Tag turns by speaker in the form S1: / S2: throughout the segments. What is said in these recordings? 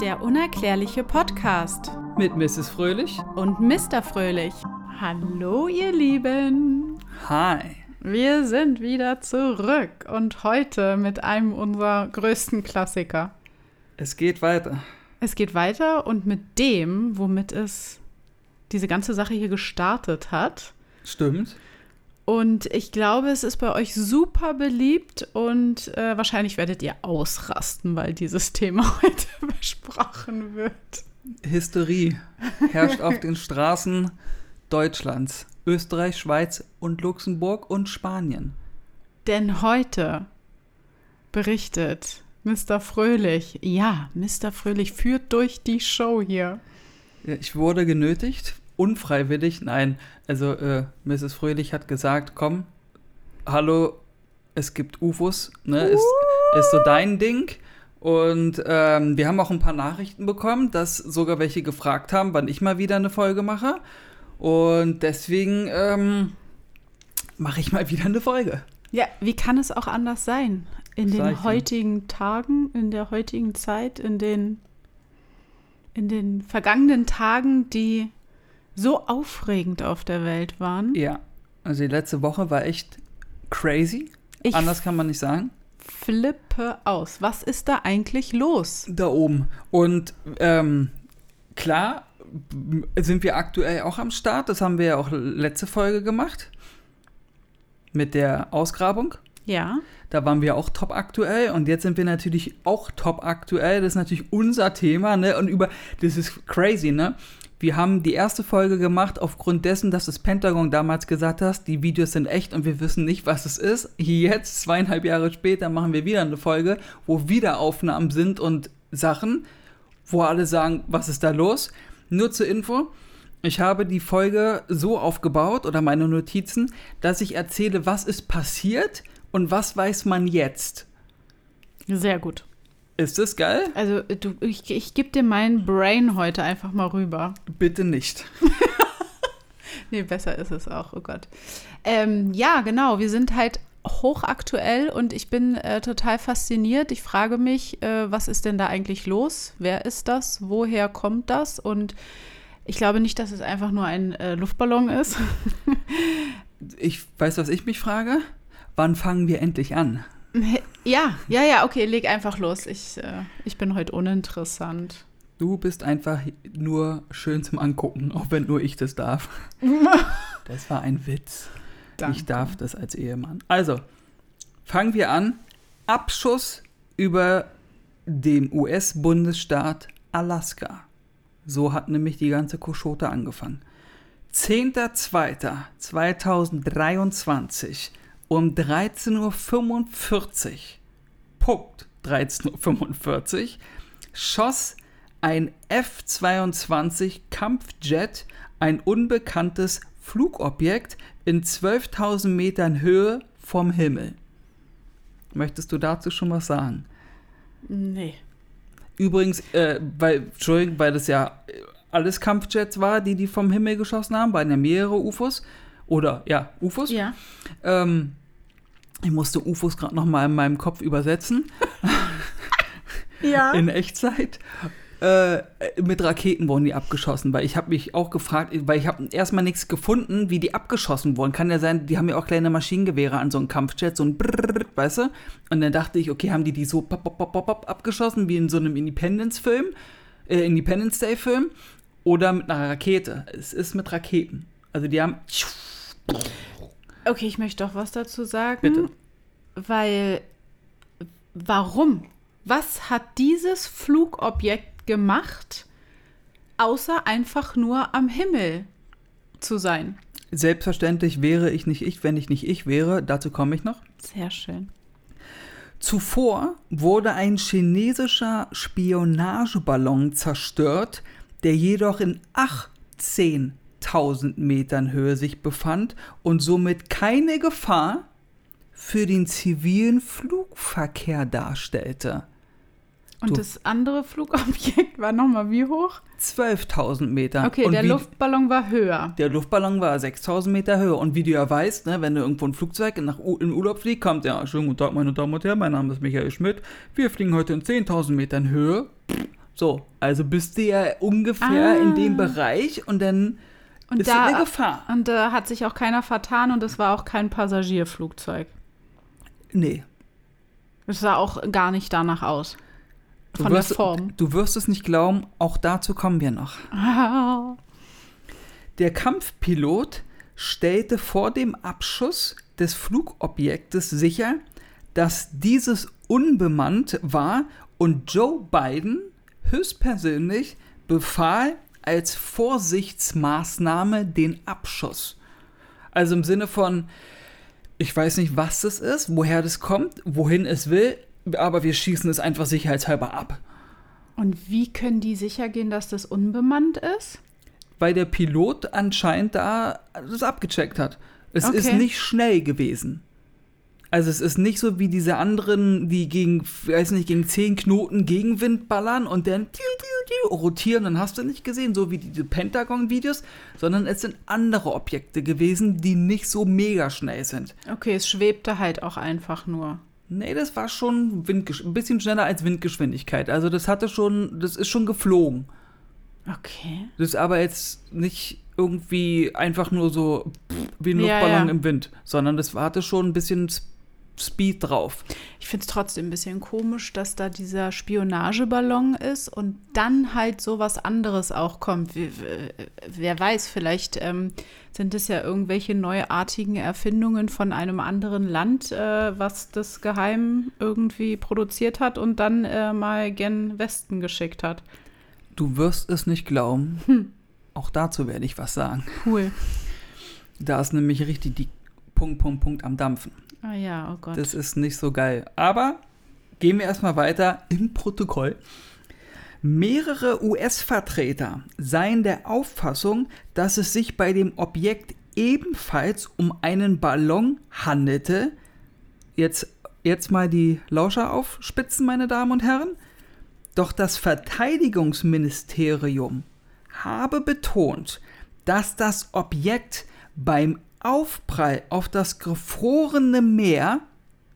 S1: Der unerklärliche Podcast
S2: Mit Mrs. Fröhlich.
S1: und Mr. Fröhlich. Hallo, ihr Lieben.
S2: Hi.
S1: Wir sind wieder zurück und heute mit einem unserer größten Klassiker.
S2: Es geht weiter.
S1: Es geht weiter und mit dem, womit es diese ganze Sache hier gestartet hat.
S2: Stimmt.
S1: Und ich glaube, es ist bei euch super beliebt und äh, wahrscheinlich werdet ihr ausrasten, weil dieses Thema heute besprochen wird.
S2: Hysterie herrscht auf den Straßen Deutschlands, Österreich, Schweiz und Luxemburg und Spanien.
S1: Denn heute berichtet Mr. Fröhlich, ja, Mr. Fröhlich führt durch die Show hier.
S2: Ich wurde genötigt, unfreiwillig, nein, also äh, Mrs. Fröhlich hat gesagt, komm, hallo, es gibt UFOs, ne, ist, ist so dein Ding. Und ähm, wir haben auch ein paar Nachrichten bekommen, dass sogar welche gefragt haben, wann ich mal wieder eine Folge mache. Und deswegen ähm, mache ich mal wieder eine Folge.
S1: Ja, wie kann es auch anders sein? In
S2: ich
S1: den heutigen Tagen, in der heutigen Zeit, in den, in den vergangenen Tagen, die so aufregend auf der Welt waren.
S2: Ja, also die letzte Woche war echt crazy.
S1: Ich
S2: Anders kann man nicht sagen.
S1: flippe aus. Was ist da eigentlich los?
S2: Da oben. Und ähm, klar sind wir aktuell auch am Start. Das haben wir ja auch letzte Folge gemacht. Mit der Ausgrabung.
S1: Ja.
S2: Da waren wir auch top aktuell und jetzt sind wir natürlich auch top aktuell. Das ist natürlich unser Thema, ne? Und über, das ist crazy, ne? Wir haben die erste Folge gemacht aufgrund dessen, dass das Pentagon damals gesagt hat, die Videos sind echt und wir wissen nicht, was es ist. Jetzt, zweieinhalb Jahre später, machen wir wieder eine Folge, wo wieder Aufnahmen sind und Sachen, wo alle sagen, was ist da los? Nur zur Info, ich habe die Folge so aufgebaut oder meine Notizen, dass ich erzähle, was ist passiert und was weiß man jetzt.
S1: Sehr gut.
S2: Ist das geil?
S1: Also du, ich, ich gebe dir mein Brain heute einfach mal rüber.
S2: Bitte nicht.
S1: Nee, besser ist es auch, oh Gott. Ähm, ja, genau, wir sind halt hochaktuell und ich bin äh, total fasziniert. Ich frage mich, äh, was ist denn da eigentlich los? Wer ist das? Woher kommt das? Und ich glaube nicht, dass es einfach nur ein äh, Luftballon ist.
S2: Ich weiß, was ich mich frage. Wann fangen wir endlich an?
S1: ja, ja, ja, okay, leg einfach los. Ich, äh, ich bin heute uninteressant.
S2: Du bist einfach nur schön zum Angucken, auch wenn nur ich das darf. Das war ein Witz.
S1: Danke.
S2: Ich darf das als Ehemann. Also, fangen wir an. Abschuss über dem US-Bundesstaat Alaska. So hat nämlich die ganze Koschote angefangen. 10.02.2023 um 13.45 Uhr, Punkt 13.45 Uhr, schoss ein F-22 Kampfjet ein unbekanntes Flugobjekt in 12.000 Metern Höhe vom Himmel. Möchtest du dazu schon was sagen?
S1: Nee.
S2: Übrigens, äh, weil, Entschuldigung, weil das ja alles Kampfjets war, die die vom Himmel geschossen haben, waren ja mehrere UFOs. Oder, ja, UFOs.
S1: Ja.
S2: Ähm, ich musste UFOs gerade noch mal in meinem Kopf übersetzen,
S1: Ja.
S2: in Echtzeit. Äh, mit Raketen wurden die abgeschossen, weil ich habe mich auch gefragt, weil ich habe erstmal nichts gefunden, wie die abgeschossen wurden. Kann ja sein, die haben ja auch kleine Maschinengewehre an so einem Kampfjet, so ein Brrrr, weißt du? Und dann dachte ich, okay, haben die die so pop, pop, pop, pop, abgeschossen, wie in so einem Independence-Film, äh, Independence Day-Film, oder mit einer Rakete. Es ist mit Raketen. Also die haben,
S1: Okay, ich möchte doch was dazu sagen.
S2: bitte.
S1: Weil, warum? Was hat dieses Flugobjekt gemacht, außer einfach nur am Himmel zu sein?
S2: Selbstverständlich wäre ich nicht ich, wenn ich nicht ich wäre. Dazu komme ich noch.
S1: Sehr schön.
S2: Zuvor wurde ein chinesischer Spionageballon zerstört, der jedoch in 18.000 Metern Höhe sich befand und somit keine Gefahr für den zivilen Flugverkehr darstellte.
S1: Und
S2: Du-
S1: das andere Flugobjekt war nochmal wie hoch?
S2: 12.000 Meter.
S1: Okay,
S2: und
S1: der
S2: wie,
S1: Luftballon war höher.
S2: Der Luftballon war 6000 Meter Höhe. Und wie du ja weißt, ne, wenn du irgendwo ein Flugzeug nach U in Urlaub fliegt, kommt ja, schönen guten Tag, meine Damen und Herren, mein Name ist Michael Schmidt. Wir fliegen heute in 10.000 Metern Höhe. So, also bist du ja ungefähr
S1: Ah.
S2: in dem Bereich und dann
S1: Und
S2: ist
S1: da,
S2: eine Gefahr.
S1: Und da hat sich auch keiner vertan und es war auch kein Passagierflugzeug.
S2: Nee.
S1: Es sah auch gar nicht danach aus.
S2: Du
S1: Von der
S2: wirst,
S1: Form.
S2: Du wirst es nicht glauben, auch dazu kommen wir noch. Der Kampfpilot stellte vor dem Abschuss des Flugobjektes sicher, dass dieses unbemannt war und Joe Biden höchstpersönlich befahl als Vorsichtsmaßnahme den Abschuss. Also im Sinne von, ich weiß nicht, was das ist, woher das kommt, wohin es will, aber wir schießen es einfach sicherheitshalber ab.
S1: Und wie können die sicher gehen, dass das unbemannt ist?
S2: weil der Pilot anscheinend da das abgecheckt hat. Es
S1: Okay.
S2: ist nicht schnell gewesen. Also es ist nicht so wie diese anderen, die gegen, weiß nicht, gegen 10 Knoten Gegenwind ballern und dann rotieren, dann hast du nicht gesehen, so wie diese Pentagon-Videos, sondern es sind andere Objekte gewesen, die nicht so mega schnell sind.
S1: Okay, es schwebte halt auch einfach nur.
S2: Nee, das war schon Windgesch ein bisschen schneller als Windgeschwindigkeit. Also das hatte schon, das ist schon geflogen.
S1: Okay.
S2: Das ist aber jetzt nicht irgendwie einfach nur so pff, wie ein
S1: Ja,
S2: Luftballon
S1: ja.
S2: im Wind, sondern das hatte schon ein bisschen Speed drauf.
S1: Ich finde es trotzdem ein bisschen komisch, dass da dieser Spionageballon ist und dann halt so was anderes auch kommt. Wie, wer weiß, vielleicht ähm, sind es ja irgendwelche neuartigen Erfindungen von einem anderen Land, äh, was das geheim irgendwie produziert hat und dann äh, mal gen Westen geschickt hat.
S2: Du wirst es nicht glauben.
S1: Hm.
S2: Auch dazu werde ich was sagen.
S1: Cool.
S2: Da ist nämlich richtig die Punkt, Punkt, Punkt am Dampfen.
S1: Ah ja, oh Gott.
S2: Das ist nicht so geil. Aber gehen wir erstmal weiter im Protokoll. Mehrere US-Vertreter seien der Auffassung, dass es sich bei dem Objekt ebenfalls um einen Ballon handelte. Jetzt, jetzt mal die Lauscher aufspitzen, meine Damen und Herren. Doch das Verteidigungsministerium habe betont, dass das Objekt beim Aufprall auf das gefrorene Meer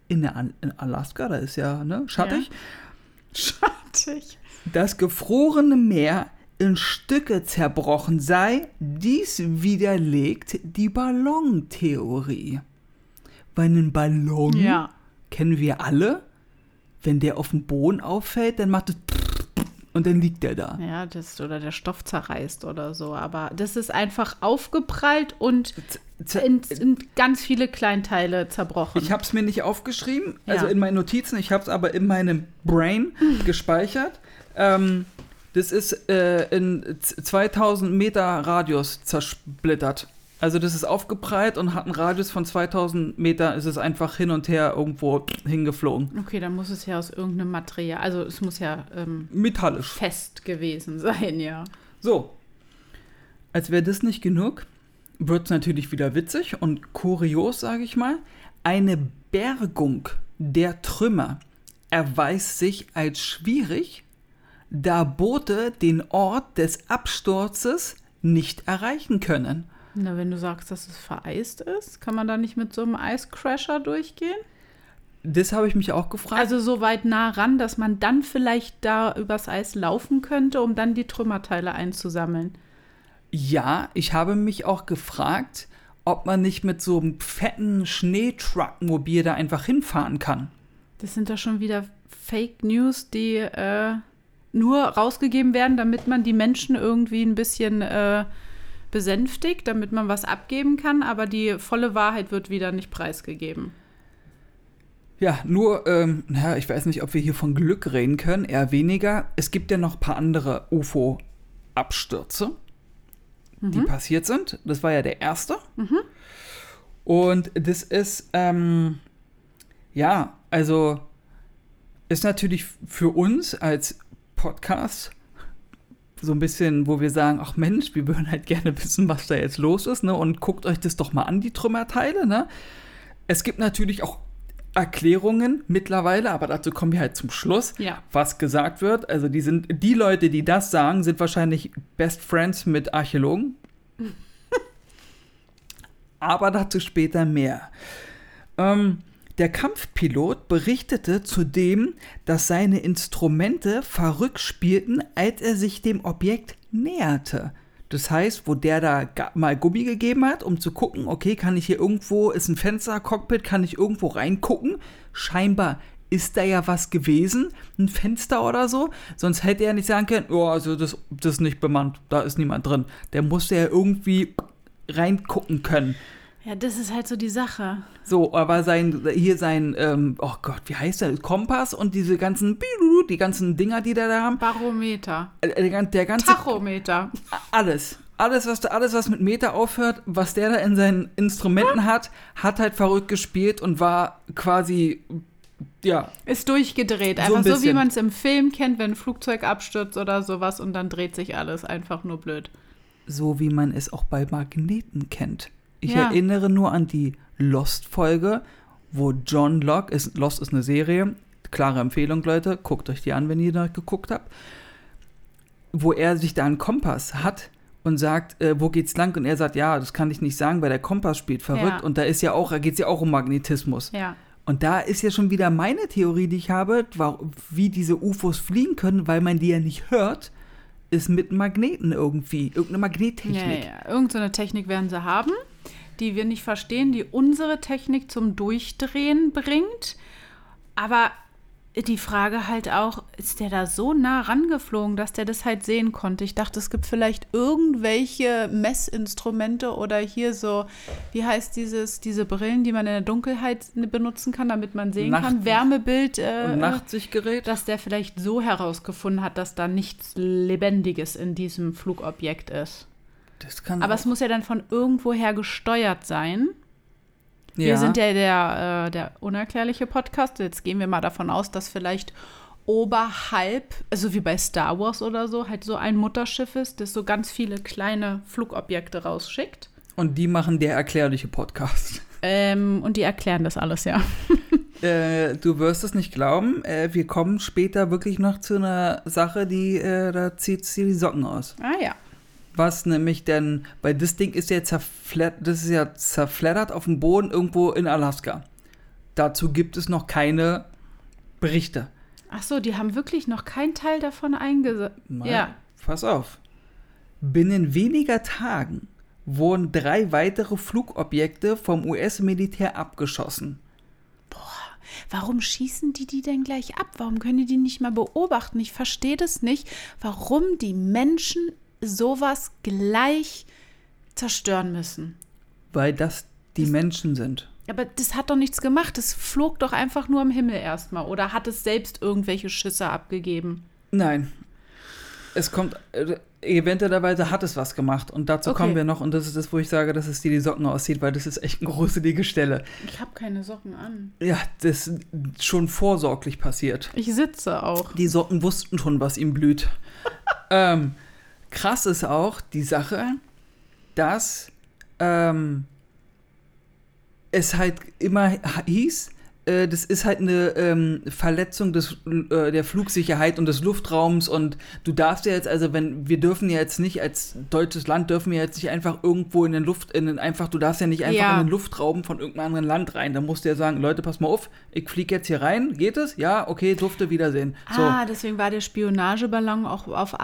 S2: in, der in Alaska, da ist ja ne, schattig,
S1: Schattig.
S2: das gefrorene Meer in Stücke zerbrochen sei. Dies widerlegt die Ballontheorie. Weil einen Ballon
S1: Ja.
S2: kennen wir alle. Wenn der auf den Boden auffällt, dann macht es und dann liegt der da.
S1: Ja, das oder der Stoff zerreißt oder so. Aber das ist einfach aufgeprallt und
S2: Z-
S1: in, in ganz viele Kleinteile zerbrochen.
S2: Ich habe es mir nicht aufgeschrieben, also
S1: Ja.
S2: in meinen Notizen, ich habe es aber in meinem Brain gespeichert. Ähm, das ist äh, in z- 2000 Meter Radius zersplittert. Also das ist aufgeprallt und hat einen Radius von 2000 Meter, ist es einfach hin und her irgendwo hingeflogen.
S1: okay, dann muss es ja aus irgendeinem Material, also es muss ja ähm,
S2: Metallisch.
S1: fest gewesen sein, ja.
S2: So, als wäre das nicht genug, wird es natürlich wieder witzig und kurios, sage ich mal. Eine Bergung der Trümmer erweist sich als schwierig, da Boote den Ort des Absturzes nicht erreichen können.
S1: Na, wenn du sagst, dass es vereist ist, kann man da nicht mit so einem Eiscrasher durchgehen?
S2: Das habe ich mich auch gefragt.
S1: Also so weit nah ran, dass man dann vielleicht da übers Eis laufen könnte, um dann die Trümmerteile einzusammeln.
S2: ja, ich habe mich auch gefragt, ob man nicht mit so einem fetten Schneetruckmobil da einfach hinfahren kann.
S1: Das sind doch schon wieder Fake News, die äh, nur rausgegeben werden, damit man die Menschen irgendwie ein bisschen äh, besänftigt, damit man was abgeben kann, aber die volle Wahrheit wird wieder nicht preisgegeben.
S2: Ja, nur, ähm, ja, ich weiß nicht, ob wir hier von Glück reden können, eher weniger. Es gibt ja noch ein paar andere UFO-Abstürze, die passiert sind. Das war ja der erste. Und das ist, ähm, ja, also ist natürlich für uns als Podcast so ein bisschen, wo wir sagen, ach Mensch, wir würden halt gerne wissen, was da jetzt los ist, ne? Und guckt euch das doch mal an, die Trümmerteile, ne? Es gibt natürlich auch Erklärungen mittlerweile, aber dazu kommen wir halt zum Schluss,
S1: Ja.
S2: was gesagt wird. Also die sind, die Leute, die das sagen, sind wahrscheinlich Best Friends mit Archäologen. aber dazu später mehr. Ähm, Der Kampfpilot berichtete zudem, dass seine Instrumente verrückt spielten, als er sich dem Objekt näherte. Das heißt, wo der da mal Gummi gegeben hat, um zu gucken, okay, kann ich hier irgendwo, ist ein Fenster, Cockpit, kann ich irgendwo reingucken? Scheinbar ist da ja was gewesen, ein Fenster oder so. Sonst hätte er nicht sagen können, oh, also das, das ist nicht bemannt, da ist niemand drin. Der musste ja irgendwie reingucken können.
S1: Ja, das ist halt so die Sache.
S2: So, aber sein, hier sein, ähm, oh Gott, wie heißt der? Kompass und diese ganzen, die ganzen Dinger, die da, da haben.
S1: Barometer.
S2: Der, der ganze.
S1: Tachometer.
S2: Alles. Alles was, alles, was mit Meter aufhört, was der da in seinen Instrumenten hat, hat halt verrückt gespielt und war quasi, ja,
S1: Ist durchgedreht.
S2: So ein
S1: Einfach so, wie man es im Film kennt, wenn ein Flugzeug abstürzt oder sowas und dann dreht sich alles einfach nur blöd.
S2: so wie man es auch bei Magneten kennt. Ich
S1: Ja.
S2: erinnere nur an die Lost-Folge, wo John Locke, ist, Lost ist eine Serie, klare Empfehlung, Leute, guckt euch die an, wenn ihr da geguckt habt, wo er sich da einen Kompass hat und sagt, äh, wo geht's lang? Und er sagt, ja, das kann ich nicht sagen, weil der Kompass spielt verrückt
S1: Ja.
S2: und da ist ja auch, da geht's ja auch um Magnetismus.
S1: Ja.
S2: Und da ist ja schon wieder meine Theorie, die ich habe, wie diese UFOs fliegen können, weil man die ja nicht hört, ist mit Magneten irgendwie, irgendeine
S1: Ja,
S2: Magnettechnik.
S1: ja. Irgend so eine Technik werden sie haben, die wir nicht verstehen, die unsere Technik zum Durchdrehen bringt. Aber die Frage halt auch, ist der da so nah rangeflogen, dass der das halt sehen konnte? Ich dachte, es gibt vielleicht irgendwelche Messinstrumente oder hier so, wie heißt dieses, diese Brillen, die man in der Dunkelheit benutzen kann, damit man sehen
S2: Nacht-
S1: kann, Wärmebild. Äh,
S2: Und Nachtsichtgerät?
S1: dass der vielleicht so herausgefunden hat, dass da nichts Lebendiges in diesem Flugobjekt ist.
S2: Das kann
S1: Aber es muss ja dann von irgendwoher gesteuert sein.
S2: Ja.
S1: Wir sind ja der, äh, der unerklärliche Podcast. Jetzt gehen wir mal davon aus, dass vielleicht oberhalb, also wie bei Star Wars oder so, halt so ein Mutterschiff ist, das so ganz viele kleine Flugobjekte rausschickt.
S2: Und die machen der erklärliche Podcast.
S1: Ähm, und die erklären das alles, ja.
S2: Äh, du wirst es nicht glauben, äh, wir kommen später wirklich noch zu einer Sache, die, äh, da zieht sie die Socken aus.
S1: Ah ja.
S2: Was nämlich denn, weil das Ding ist ja zerfleddert, das ist ja zerfleddert auf dem Boden irgendwo in Alaska. Dazu gibt es noch keine Berichte.
S1: Ach so, die haben wirklich noch keinen Teil davon eingesetzt. Ja.
S2: Pass auf. Binnen weniger Tagen wurden drei weitere Flugobjekte vom US-Militär abgeschossen.
S1: Warum schießen die die denn gleich ab? Warum können die die nicht mal beobachten? Ich verstehe das nicht, warum die Menschen sowas gleich zerstören müssen.
S2: Weil das die Menschen sind.
S1: Aber das hat doch nichts gemacht. Das flog doch einfach nur am Himmel erstmal. Oder hat es selbst irgendwelche Schüsse abgegeben?
S2: Nein. Es kommt, äh, eventuellerweise hat es was gemacht. Und dazu
S1: Okay.
S2: kommen wir noch. Und das ist das, wo ich sage, dass es dir die Socken aussieht, weil das ist echt eine gruselige Stelle.
S1: Ich habe keine Socken an.
S2: Ja, das ist schon vorsorglich passiert.
S1: Ich sitze auch.
S2: Die Socken wussten schon, was ihm blüht. ähm, krass ist auch die Sache, dass ähm, es halt immer hieß, äh, das ist halt eine ähm, Verletzung des, äh, der Flugsicherheit und des Luftraums und du darfst ja jetzt, also wenn, wir dürfen ja jetzt nicht, als deutsches Land dürfen wir jetzt nicht einfach irgendwo in den Luft, in den einfach, du darfst ja nicht einfach
S1: Ja.
S2: in den Luftraum von irgendeinem anderen Land rein. Da musst du ja sagen, Leute, pass mal auf, ich fliege jetzt hier rein, geht es? Ja, okay, durfte wiedersehen. So.
S1: Ah, deswegen war der Spionageballon auch auf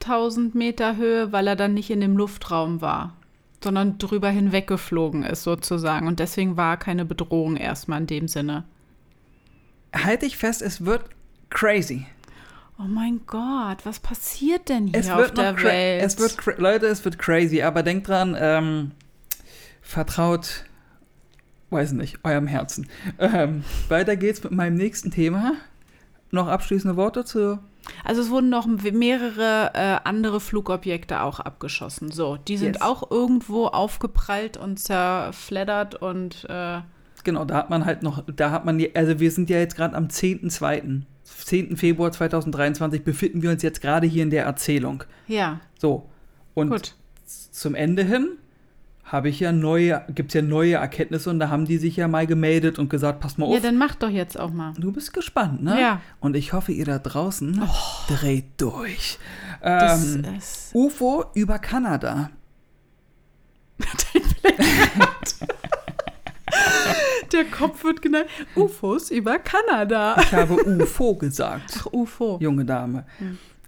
S1: 18.000 Meter Höhe, weil er dann nicht in dem Luftraum war, sondern drüber hinweggeflogen ist sozusagen. Und deswegen war keine Bedrohung erstmal in dem Sinne.
S2: halte ich fest, es wird crazy.
S1: Oh mein Gott, was passiert denn hier
S2: Es
S1: auf
S2: wird
S1: der Welt?
S2: Es wird Leute, es wird crazy, aber denkt dran, ähm, vertraut, weiß nicht, eurem Herzen. Ähm, weiter geht's mit meinem nächsten Thema. Noch abschließende Worte zu.
S1: Also es wurden noch mehrere äh, andere Flugobjekte auch abgeschossen. So, die sind
S2: Yes.
S1: auch irgendwo aufgeprallt und zerfleddert und äh,
S2: Genau, da hat man halt noch, da hat man, also wir sind ja jetzt gerade am 10.2., 10. Februar 2023 befinden wir uns jetzt gerade hier in der Erzählung.
S1: ja,
S2: So, und
S1: gut.
S2: zum Ende hin habe ich ja neue, gibt es ja neue Erkenntnisse und da haben die sich ja mal gemeldet und gesagt, pass mal auf,
S1: Ja, dann mach doch jetzt auch mal.
S2: du bist gespannt, ne?
S1: Ja.
S2: Und ich hoffe, ihr da draußen dreht durch.
S1: Das
S2: Ähm,
S1: ist
S2: UFO über Kanada.
S1: Der Kopf wird genannt. UFOs über Kanada.
S2: Ich habe UFO gesagt.
S1: Ach, UFO.
S2: junge Dame.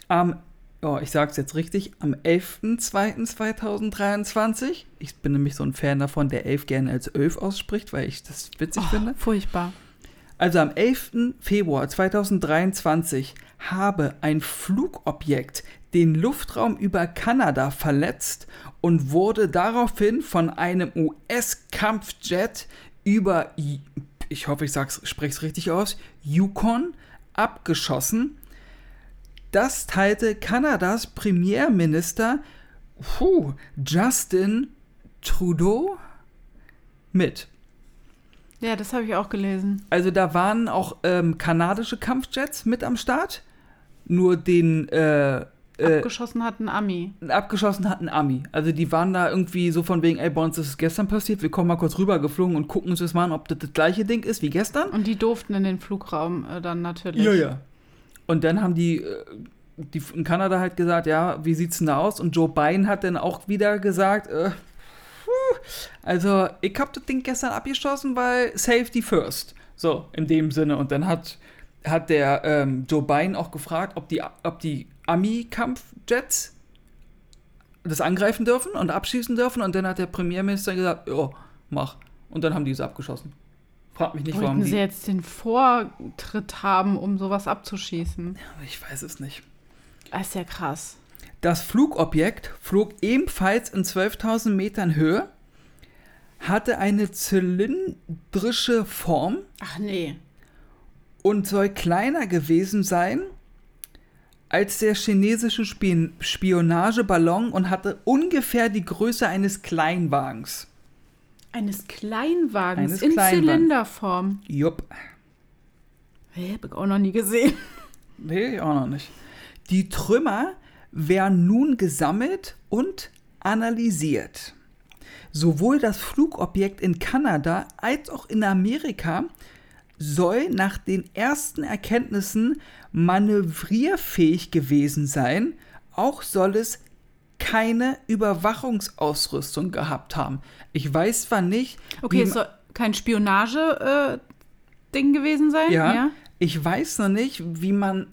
S2: Am, oh, ich sag's jetzt richtig, am 11.02.2023, ich bin nämlich so ein Fan davon, der 11 gerne als 11 ausspricht, weil ich das witzig
S1: Oh,
S2: finde.
S1: furchtbar.
S2: Also am 11. Februar 2023 habe ein Flugobjekt den Luftraum über Kanada verletzt und wurde daraufhin von einem US-Kampfjet über, ich hoffe, ich sag's, spreche es richtig aus, Yukon abgeschossen. Das teilte Kanadas Premierminister puh, Justin Trudeau mit.
S1: Ja, das habe ich auch gelesen.
S2: Also da waren auch ähm, kanadische Kampfjets mit am Start. Nur den äh, äh,
S1: Abgeschossen hat ein Ami.
S2: abgeschossen hat ein Ami. Also die waren da irgendwie so von wegen, ey, bei uns ist es gestern passiert, wir kommen mal kurz rüber geflogen und gucken uns das mal an, ob das das gleiche Ding ist wie gestern.
S1: Und die durften in den Flugraum äh, dann natürlich.
S2: Ja, ja. Und dann haben die, äh, die in Kanada halt gesagt, ja, wie sieht's denn da aus? Und Joe Biden hat dann auch wieder gesagt, äh, also ich hab das Ding gestern abgeschossen, weil Safety first. So, in dem Sinne. Und dann hat, hat der ähm, Joe Biden auch gefragt, ob die, ob die Ami-Kampfjets das angreifen dürfen und abschießen dürfen. Und dann hat der Premierminister gesagt, ja, mach. Und dann haben die es abgeschossen. Frag mich nicht, warum
S1: Wollten sie jetzt den Vortritt haben, um sowas abzuschießen?
S2: Ich weiß es nicht.
S1: Das ist ja krass.
S2: Das Flugobjekt flog ebenfalls in 12.000 Metern Höhe, hatte eine zylindrische Form
S1: Ach nee.
S2: und soll kleiner gewesen sein als der chinesische Spion Spionageballon und hatte ungefähr die Größe eines Kleinwagens.
S1: Eines Kleinwagens
S2: Eines
S1: in
S2: Kleinwagens.
S1: Zylinderform.
S2: Jupp.
S1: Hey, hab ich auch noch nie gesehen.
S2: Nee, auch noch nicht. Die Trümmer werden nun gesammelt und analysiert. Sowohl das Flugobjekt in Kanada als auch in Amerika soll nach den ersten Erkenntnissen manövrierfähig gewesen sein. Auch soll es keine Überwachungsausrüstung gehabt haben. Ich weiß zwar nicht,
S1: Okay, es soll kein Spionage-Ding gewesen sein.
S2: Ja, ich weiß noch nicht, wie man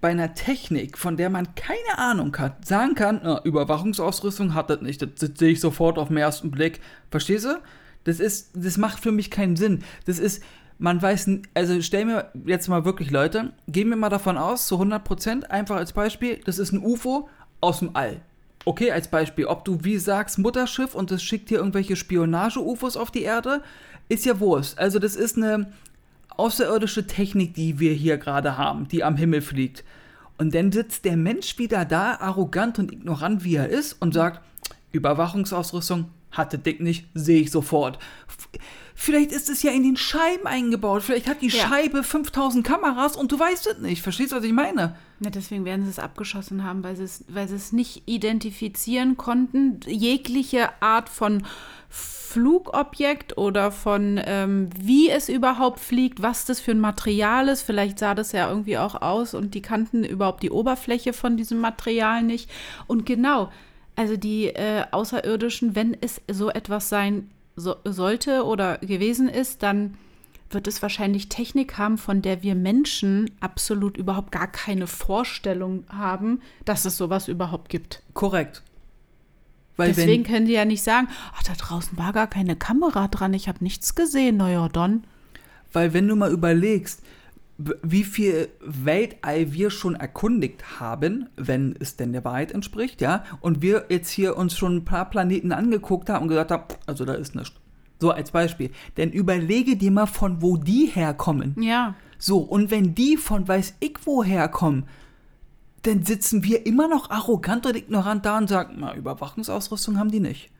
S2: bei einer Technik, von der man keine Ahnung hat, sagen kann, na, Überwachungsausrüstung hat das nicht. Das, das sehe ich sofort auf den ersten Blick. Verstehst du? Das ist, das macht für mich keinen Sinn. Das ist, man weiß, also stell mir jetzt mal wirklich, Leute, gehen wir mal davon aus, zu 100%, einfach als Beispiel, das ist ein UFO aus dem All. Okay, als Beispiel, ob du wie sagst, Mutterschiff und das schickt dir irgendwelche Spionage-UFOs auf die Erde, ist ja Wurst. Also das ist eine außerirdische Technik, die wir hier gerade haben, die am Himmel fliegt. Und dann sitzt der Mensch wieder da, arrogant und ignorant wie er ist, und sagt, Überwachungsausrüstung hatte Dick nicht, sehe ich sofort. Vielleicht ist es ja in den Scheiben eingebaut. Vielleicht hat die
S1: Ja.
S2: Scheibe 5000 Kameras und du weißt es nicht. Verstehst du, was ich meine?
S1: Ja, deswegen werden sie es abgeschossen haben, weil sie es, weil sie es nicht identifizieren konnten. Jegliche Art von Flugobjekt oder von ähm, wie es überhaupt fliegt, was das für ein Material ist. Vielleicht sah das ja irgendwie auch aus und die kannten überhaupt die Oberfläche von diesem Material nicht. Und genau, also die äh, Außerirdischen, wenn es so etwas sein so, sollte oder gewesen ist, dann wird es wahrscheinlich Technik haben, von der wir Menschen absolut überhaupt gar keine Vorstellung haben, dass es sowas überhaupt gibt.
S2: Korrekt. Weil
S1: Deswegen
S2: wenn,
S1: können die ja nicht sagen, ach, da draußen war gar keine Kamera dran, ich habe nichts gesehen, naja, dann.
S2: Weil wenn du mal überlegst, wie viel Weltall wir schon erkundigt haben, wenn es denn der Wahrheit entspricht, ja, und wir jetzt hier uns schon ein paar Planeten angeguckt haben und gesagt haben, also da ist nichts. So als Beispiel. Denn überlege dir mal, von wo die herkommen.
S1: Ja.
S2: So, und wenn die von weiß ich woher kommen, dann sitzen wir immer noch arrogant und ignorant da und sagen, na, Überwachungsausrüstung haben die nicht.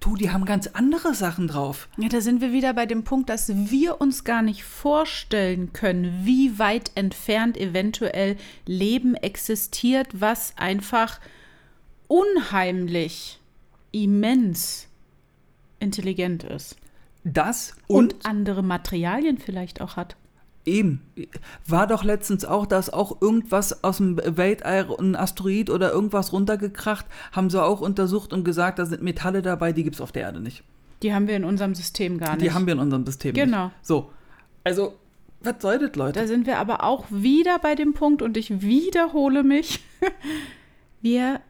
S2: Du, die haben ganz andere Sachen drauf.
S1: Ja, da sind wir wieder bei dem Punkt, dass wir uns gar nicht vorstellen können, wie weit entfernt eventuell Leben existiert, was einfach unheimlich, immens intelligent ist.
S2: Das
S1: Und,
S2: und
S1: andere Materialien vielleicht auch hat.
S2: Eben. War doch letztens auch, dass auch irgendwas aus dem Weltall, ein Asteroid oder irgendwas runtergekracht, haben sie auch untersucht und gesagt, da sind Metalle dabei, die gibt es auf der Erde nicht.
S1: Die haben wir in unserem System gar nicht.
S2: Die haben wir in unserem System
S1: Genau.
S2: nicht. So, also, was soll das, Leute?
S1: Da sind wir aber auch wieder bei dem Punkt und ich wiederhole mich. Wir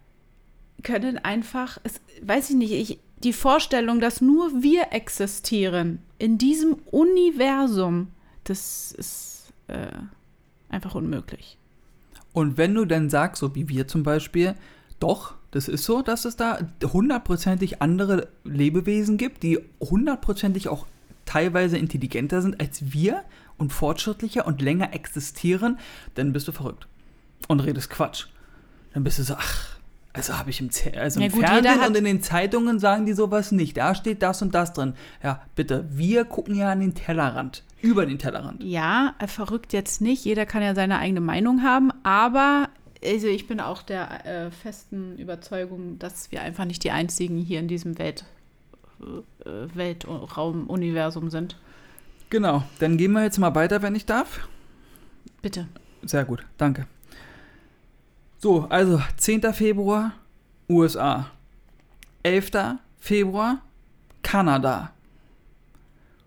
S1: können einfach, es, weiß ich nicht, ich, die Vorstellung, dass nur wir existieren in diesem Universum, das ist äh, einfach unmöglich.
S2: Und wenn du dann sagst, so wie wir zum Beispiel, doch, das ist so, dass es da hundertprozentig andere Lebewesen gibt, die hundertprozentig auch teilweise intelligenter sind als wir und fortschrittlicher und länger existieren, dann bist du verrückt und redest Quatsch. Dann bist du so, ach, also habe ich im, Z also im
S1: gut,
S2: Fernsehen und in den Zeitungen sagen die sowas nicht. Da steht das und das drin. Ja, bitte, wir gucken ja an den Tellerrand, über den Tellerrand.
S1: Ja, verrückt jetzt nicht. Jeder kann ja seine eigene Meinung haben, aber also ich bin auch der äh, festen Überzeugung, dass wir einfach nicht die einzigen hier in diesem Welt, äh, Weltraum-Universum sind.
S2: Genau, dann gehen wir jetzt mal weiter, wenn ich darf.
S1: Bitte.
S2: Sehr gut, danke. So, also 10. Februar USA. 11. Februar Kanada.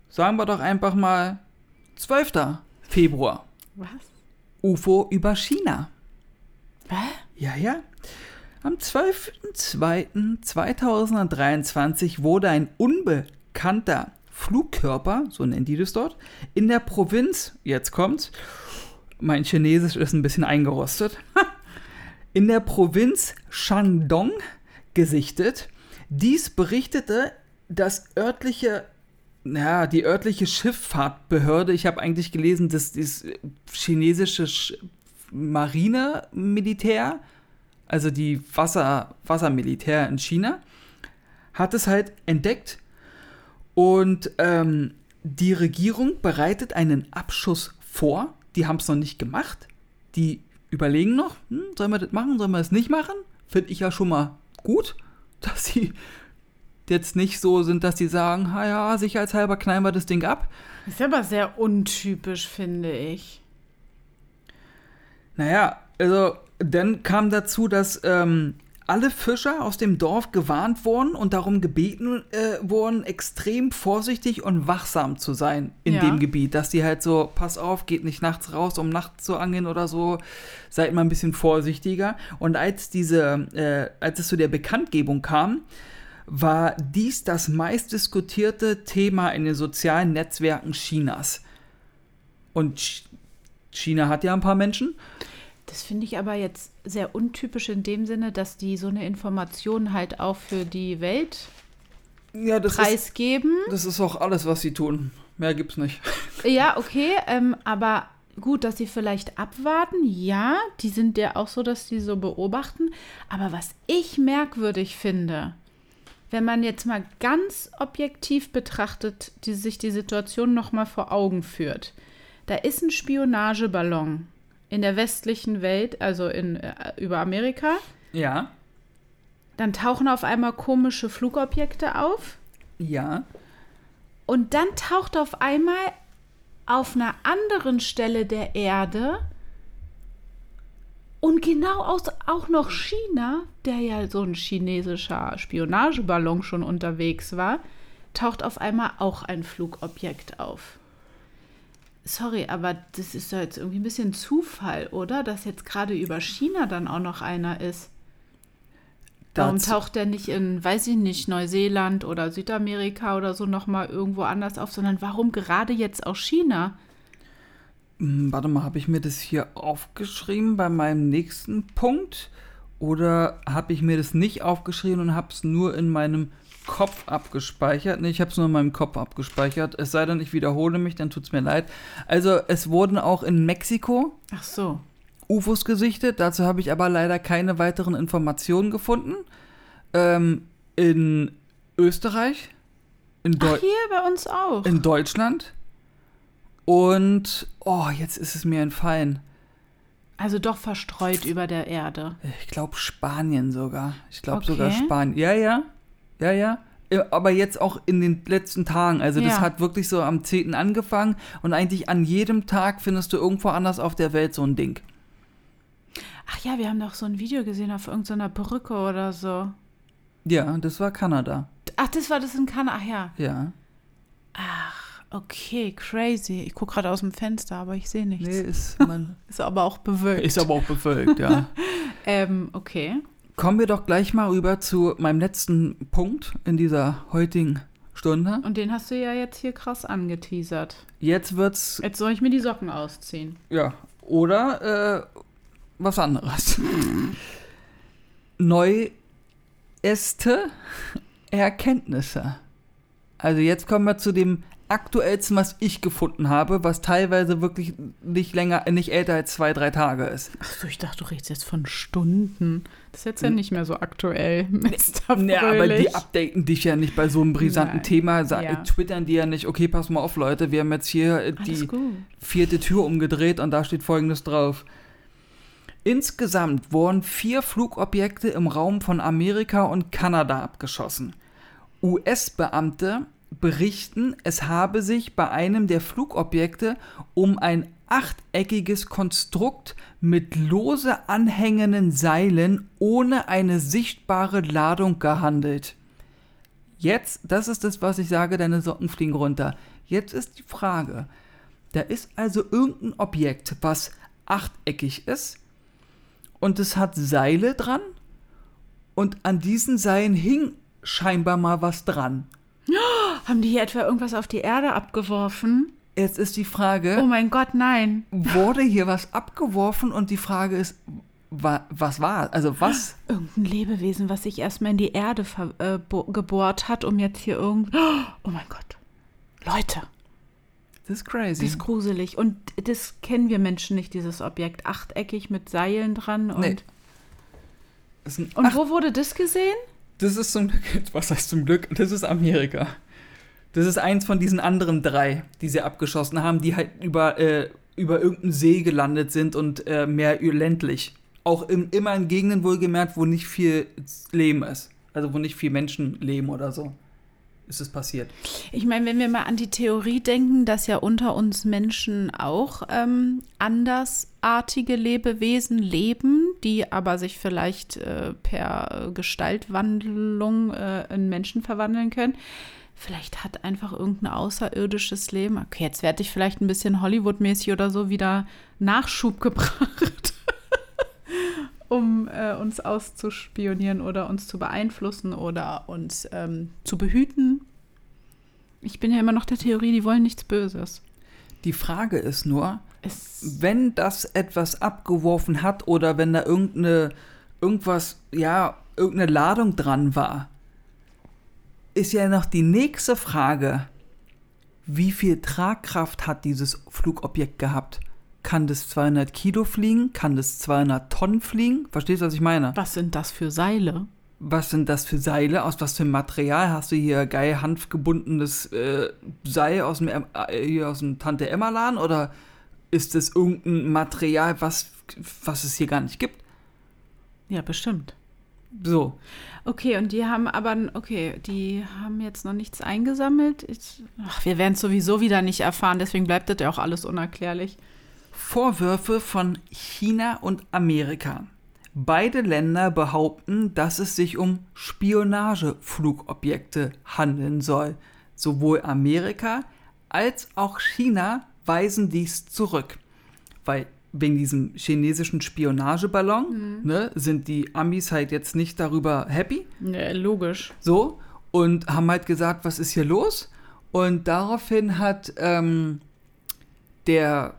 S2: Sagen wir doch einfach mal 12. Februar
S1: Was?
S2: UFO über China.
S1: Was?
S2: Ja, ja. Am 12.02.2023 wurde ein unbekannter Flugkörper, so nennen die das dort, in der Provinz, jetzt kommt's, mein Chinesisch ist ein bisschen eingerostet, in der Provinz Shandong gesichtet. Dies berichtete das örtliche, ja, die örtliche Schifffahrtbehörde. Ich habe eigentlich gelesen, dass das chinesische Sch Marine-Militär, also die Wasser, Wassermilitär in China, hat es halt entdeckt und ähm, die Regierung bereitet einen Abschuss vor. Die haben es noch nicht gemacht. Die überlegen noch, hm, sollen wir das machen, sollen wir das nicht machen? Finde ich ja schon mal gut, dass sie jetzt nicht so sind, dass sie sagen, ha ja, sicherheitshalber knallen wir das Ding ab.
S1: Ist aber sehr untypisch, finde ich.
S2: Naja, also dann kam dazu, dass ähm, alle Fischer aus dem Dorf gewarnt wurden und darum gebeten äh, wurden, extrem vorsichtig und wachsam zu sein in
S1: Ja.
S2: dem Gebiet. Dass die halt so, pass auf, geht nicht nachts raus, um nachts zu angeln oder so, seid mal ein bisschen vorsichtiger. Und als diese, äh, als es zu der Bekanntgebung kam, war dies das meistdiskutierte Thema in den sozialen Netzwerken Chinas. Und Ch- China hat ja ein paar Menschen.
S1: Das finde ich aber jetzt sehr untypisch in dem Sinne, dass die so eine Information halt auch für die Welt
S2: Ja, das ist,
S1: preisgeben.
S2: das ist auch alles, was sie tun. Mehr gibt's nicht.
S1: Ja, okay, ähm, aber gut, dass sie vielleicht abwarten, ja, die sind ja auch so, dass die so beobachten. Aber was ich merkwürdig finde, wenn man jetzt mal ganz objektiv betrachtet, die sich die Situation noch mal vor Augen führt. Da ist ein Spionageballon in der westlichen Welt, also in, äh, über Amerika.
S2: Ja.
S1: Dann tauchen auf einmal komische Flugobjekte auf.
S2: Ja.
S1: Und dann taucht auf einmal auf einer anderen Stelle der Erde und genau aus auch noch China, der ja so ein chinesischer Spionageballon schon unterwegs war, taucht auf einmal auch ein Flugobjekt auf. Sorry, aber das ist doch jetzt irgendwie ein bisschen Zufall, oder? Dass jetzt gerade über China dann auch noch einer ist. Warum taucht der nicht in, weiß ich nicht, Neuseeland oder Südamerika oder so nochmal irgendwo anders auf, sondern warum gerade jetzt auch China?
S2: Hm, Warte mal, habe ich mir das hier aufgeschrieben bei meinem nächsten Punkt? Oder habe ich mir das nicht aufgeschrieben und habe es nur in meinem Kopf abgespeichert? Nee, ich habe es nur in meinem Kopf abgespeichert. Es sei denn, ich wiederhole mich, dann tut es mir leid. Also, es wurden auch in Mexiko
S1: Ach so.
S2: UFOs gesichtet. Dazu habe ich aber leider keine weiteren Informationen gefunden. Ähm, in Österreich, in, Deu
S1: Ach, hier bei uns auch.
S2: in Deutschland und, oh, jetzt ist es mir entfallen.
S1: Also doch verstreut über der Erde.
S2: Ich glaube Spanien sogar. Ich glaube
S1: Okay.
S2: sogar Spanien. Ja, ja. Ja, ja. Äh, Aber jetzt auch in den letzten Tagen. Also das
S1: Ja.
S2: hat wirklich so am 10. angefangen und eigentlich an jedem Tag findest du irgendwo anders auf der Welt so ein Ding.
S1: Ach ja, wir haben doch so ein Video gesehen auf irgendeiner Brücke oder so.
S2: Ja, das war Kanada.
S1: ach, das war das in Kanada. Ach ja.
S2: Ja.
S1: Ach, okay, crazy. Ich gucke gerade aus dem Fenster, aber ich sehe nichts.
S2: Nee, ist, man,
S1: Ist aber auch bewölkt.
S2: ist aber auch bewölkt, ja.
S1: ähm, okay.
S2: Kommen wir doch gleich mal rüber zu meinem letzten Punkt in dieser heutigen Stunde.
S1: Und den hast du ja jetzt hier krass angeteasert.
S2: Jetzt wird's,
S1: Jetzt soll ich mir die Socken ausziehen.
S2: ja, oder äh, was anderes. Neueste Erkenntnisse. Also jetzt kommen wir zu dem aktuellsten, was ich gefunden habe, was teilweise wirklich nicht länger, nicht älter als zwei, drei Tage ist.
S1: Ach so, ich dachte, du redest jetzt von Stunden. Das ist jetzt ja nicht mehr so aktuell, Mr.
S2: Ja, aber die updaten dich ja nicht bei so einem brisanten
S1: Nein.
S2: Thema,
S1: Ja.
S2: twittern die ja nicht, okay, pass mal auf, Leute, wir haben jetzt hier äh, die vierte Tür umgedreht und da steht folgendes drauf. Insgesamt wurden vier Flugobjekte im Raum von Amerika und Kanada abgeschossen. US-Beamte berichten, es habe sich bei einem der Flugobjekte um ein achteckiges Konstrukt mit lose anhängenden Seilen ohne eine sichtbare Ladung gehandelt. Jetzt, das ist das, was ich sage, deine Socken fliegen runter. Jetzt ist die Frage, da ist also irgendein Objekt, was achteckig ist und es hat Seile dran und an diesen Seilen hing scheinbar mal was dran.
S1: Haben die hier etwa irgendwas auf die Erde abgeworfen?
S2: Jetzt ist die Frage,
S1: Oh mein Gott, nein.
S2: wurde hier was abgeworfen und die Frage ist, wa was war? Also was?
S1: Irgendein Lebewesen, was sich erstmal in die Erde äh, bo- gebohrt hat, um jetzt hier irgend. Oh mein Gott. Leute,
S2: Das ist
S1: das
S2: crazy.
S1: ist gruselig. Und das kennen wir Menschen nicht, dieses Objekt. Achteckig mit Seilen dran. Und,
S2: Nee. Das
S1: und wo wurde das gesehen?
S2: das ist zum Glück, was heißt zum Glück? Das ist Amerika. Das ist eins von diesen anderen drei, die sie abgeschossen haben, die halt über, äh, über irgendeinen See gelandet sind und äh, mehr ländlich. Auch im, immer in Gegenden wohlgemerkt, wo nicht viel Leben ist. Also wo nicht viel Menschen leben oder so. Ist es passiert.
S1: Ich meine, wenn wir mal an die Theorie denken, dass ja unter uns Menschen auch ähm, andersartige Lebewesen leben, die aber sich vielleicht äh, per Gestaltwandlung äh, in Menschen verwandeln können. Vielleicht hat einfach irgendein außerirdisches Leben. Okay, jetzt werde ich vielleicht ein bisschen Hollywood-mäßig oder so wieder Nachschub gebracht, um äh, uns auszuspionieren oder uns zu beeinflussen oder uns ähm, zu behüten. Ich bin ja immer noch der Theorie, die wollen nichts Böses.
S2: Die Frage ist nur,
S1: Es,
S2: wenn das etwas abgeworfen hat oder wenn da irgendeine, irgendwas, ja, irgendeine Ladung dran war, ist ja noch die nächste Frage, wie viel Tragkraft hat dieses Flugobjekt gehabt? Kann das 200 Kilo fliegen? Kann das 200 Tonnen fliegen? Verstehst du, was ich meine?
S1: was sind das für Seile?
S2: Was sind das für Seile? Aus was für Material? Hast du hier geil hanfgebundenes äh, Seil aus dem, Em- äh, aus dem Tante Emma Laden? Oder ist das irgendein Material, was, was es hier gar nicht gibt?
S1: Ja, bestimmt.
S2: So.
S1: Okay, und die haben aber, okay, die haben jetzt noch nichts eingesammelt. Ich, ach, wir werden es sowieso wieder nicht erfahren, deswegen bleibt das ja auch alles unerklärlich.
S2: Vorwürfe von China und Amerika. Beide Länder behaupten, dass es sich um Spionageflugobjekte handeln soll. Sowohl Amerika als auch China weisen dies zurück. Weil wegen diesem chinesischen Spionageballon ne, sind die Amis halt jetzt nicht darüber happy.
S1: Ja, logisch.
S2: So, und haben halt gesagt, was ist hier los? Und daraufhin hat ähm, der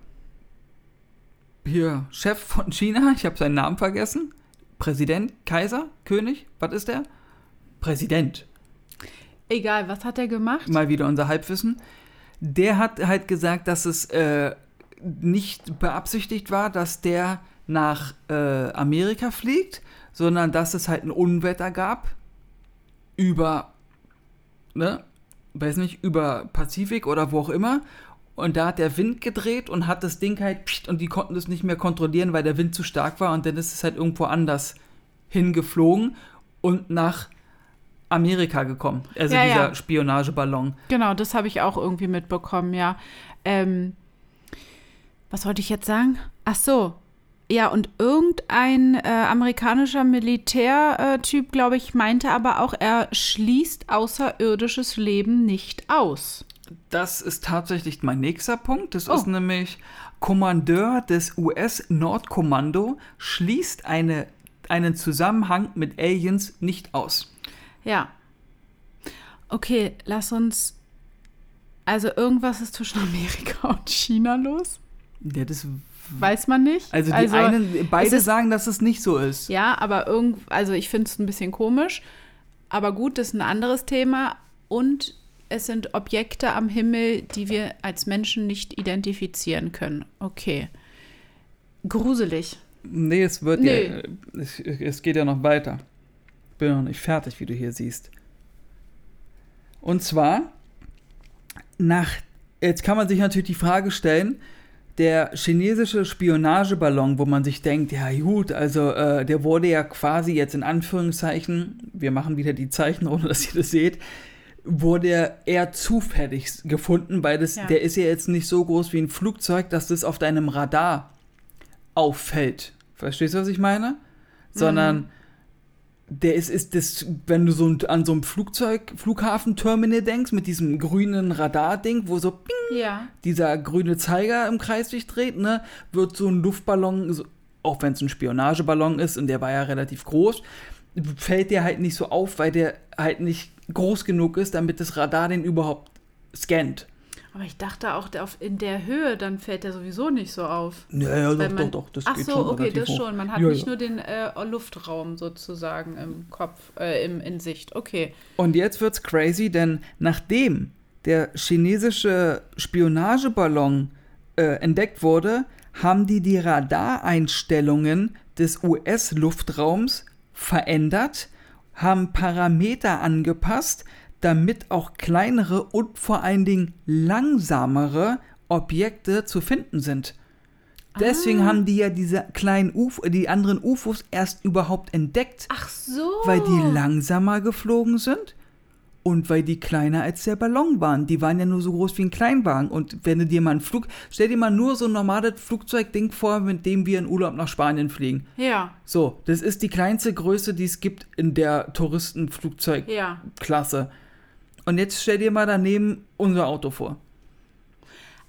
S2: hier Chef von China, ich habe seinen Namen vergessen, Präsident, Kaiser, König, was ist der? Präsident,
S1: Egal, was hat er gemacht?
S2: mal wieder unser Halbwissen. Der hat halt gesagt, dass es äh, nicht beabsichtigt war, dass der nach äh, Amerika fliegt, sondern dass es halt ein Unwetter gab über, ne, weiß nicht, über Pazifik oder wo auch immer. Und da hat der Wind gedreht und hat das Ding halt, pst, und die konnten es nicht mehr kontrollieren, weil der Wind zu stark war. Und dann ist es halt irgendwo anders hingeflogen und nach Amerika gekommen. Also
S1: Ja,
S2: dieser
S1: ja.
S2: Spionageballon.
S1: Genau, das habe ich auch irgendwie mitbekommen, ja. Ähm, was wollte ich jetzt sagen? Ach so. Ja, und irgendein äh, amerikanischer Militärtyp, glaube ich, meinte aber auch, er schließt außerirdisches Leben nicht aus.
S2: Das ist tatsächlich mein nächster Punkt. Das
S1: Oh.
S2: ist nämlich Kommandeur des US-Nordkommando schließt eine, einen Zusammenhang mit Aliens nicht aus.
S1: Ja. Okay, lass uns. Also irgendwas ist zwischen Amerika und China los.
S2: Ja, das,
S1: Weiß man nicht.
S2: also die einen, beide
S1: ist-
S2: sagen, dass es nicht so ist.
S1: Ja, aber irgend, also ich finde es ein bisschen komisch. Aber gut, das ist ein anderes Thema. Und es sind Objekte am Himmel, die wir als Menschen nicht identifizieren können. Okay. Gruselig.
S2: Nee, es wird
S1: Nee.
S2: ja, es, es geht ja noch weiter. Bin noch nicht fertig, wie du hier siehst. Und zwar, nach, jetzt kann man sich natürlich die Frage stellen, der chinesische Spionageballon, wo man sich denkt, ja gut, also äh, der wurde ja quasi jetzt in Anführungszeichen, wir machen wieder die Zeichen, ohne dass ihr das seht, wurde er eher zufällig gefunden, weil das,
S1: Ja.
S2: der ist ja jetzt nicht so groß wie ein Flugzeug, dass das auf deinem Radar auffällt. Verstehst du, was ich meine? Sondern der ist, ist das, wenn du so an so ein Flugzeug, Flughafenterminal denkst, mit diesem grünen Radarding, wo so ping,
S1: Ja.
S2: dieser grüne Zeiger im Kreis sich dreht, ne, wird so ein Luftballon, so, auch wenn es ein Spionageballon ist und der war ja relativ groß, fällt der halt nicht so auf, weil der halt nicht groß genug ist, damit das Radar den überhaupt scannt.
S1: Aber ich dachte auch, der auf, in der Höhe, dann fällt der sowieso nicht so auf.
S2: Ja, ja, doch,
S1: man-
S2: doch, doch, das
S1: Ach
S2: geht
S1: so,
S2: schon
S1: okay, das
S2: hoch.
S1: schon. Man hat
S2: Ja,
S1: nicht
S2: ja.
S1: nur den äh, Luftraum sozusagen im Kopf, äh, im, in Sicht. Okay.
S2: Und jetzt wird's crazy, denn nachdem der chinesische Spionageballon äh, entdeckt wurde, haben die die Radareinstellungen des US-Luftraums verändert, haben Parameter angepasst, damit auch kleinere und vor allen Dingen langsamere Objekte zu finden sind. Deswegen haben die ja diese kleinen UFO, die anderen UFOs erst überhaupt entdeckt,
S1: Ach so.
S2: weil die langsamer geflogen sind und weil die kleiner als der Ballon waren. Die waren ja nur so groß wie ein Kleinwagen. Und wenn du dir mal einen Flug, stell dir mal nur so ein normales Flugzeugding vor, mit dem wir in Urlaub nach Spanien fliegen.
S1: Ja,
S2: So, das ist die kleinste Größe, die es gibt in der Touristenflugzeugklasse.
S1: ja.
S2: Und jetzt stell dir mal daneben unser Auto vor.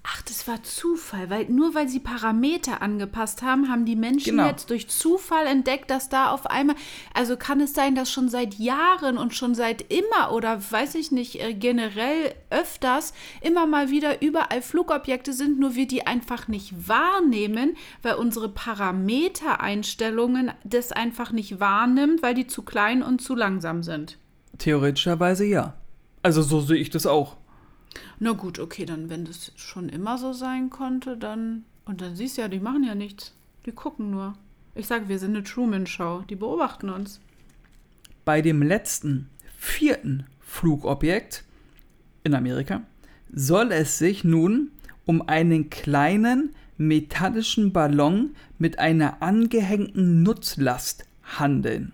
S1: Ach, das war Zufall, weil nur weil sie Parameter angepasst haben, haben die Menschen
S2: Genau.
S1: jetzt durch Zufall entdeckt, dass da auf einmal, also kann es sein, dass schon seit Jahren und schon seit immer oder weiß ich nicht, äh, generell öfters immer mal wieder überall Flugobjekte sind, nur wir die einfach nicht wahrnehmen, weil unsere Parametereinstellungen das einfach nicht wahrnimmt, weil die zu klein und zu langsam sind.
S2: Theoretischerweise ja. Also so sehe ich das auch.
S1: Na gut, okay, dann wenn das schon immer so sein konnte, dann. Und dann siehst du ja, die machen ja nichts. Die gucken nur. Ich sage, wir sind eine Truman-Show. Die beobachten uns.
S2: Bei dem letzten, vierten Flugobjekt in Amerika soll es sich nun um einen kleinen metallischen Ballon mit einer angehängten Nutzlast handeln.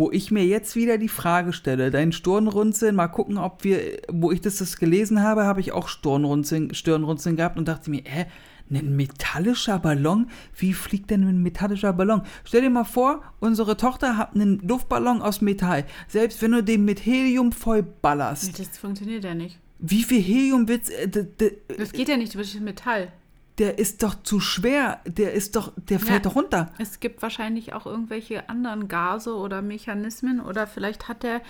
S2: Wo ich mir jetzt wieder die Frage stelle, dein Stirnrunzeln, mal gucken, ob wir, wo ich das, das gelesen habe, habe ich auch Stirnrunzeln, Stirnrunzeln gehabt und dachte mir, hä, ein metallischer Ballon? Wie fliegt denn ein metallischer Ballon? Stell dir mal vor, unsere Tochter hat einen Luftballon aus Metall. Selbst wenn du den mit Helium voll ballerst.
S1: Das funktioniert ja nicht.
S2: Wie viel Helium wird's, äh, d- d-
S1: Das geht ja nicht durch das Metall.
S2: Der ist doch zu schwer, der ist doch, der fällt
S1: Ja.
S2: doch runter.
S1: Es gibt wahrscheinlich auch irgendwelche anderen Gase oder Mechanismen oder vielleicht hat er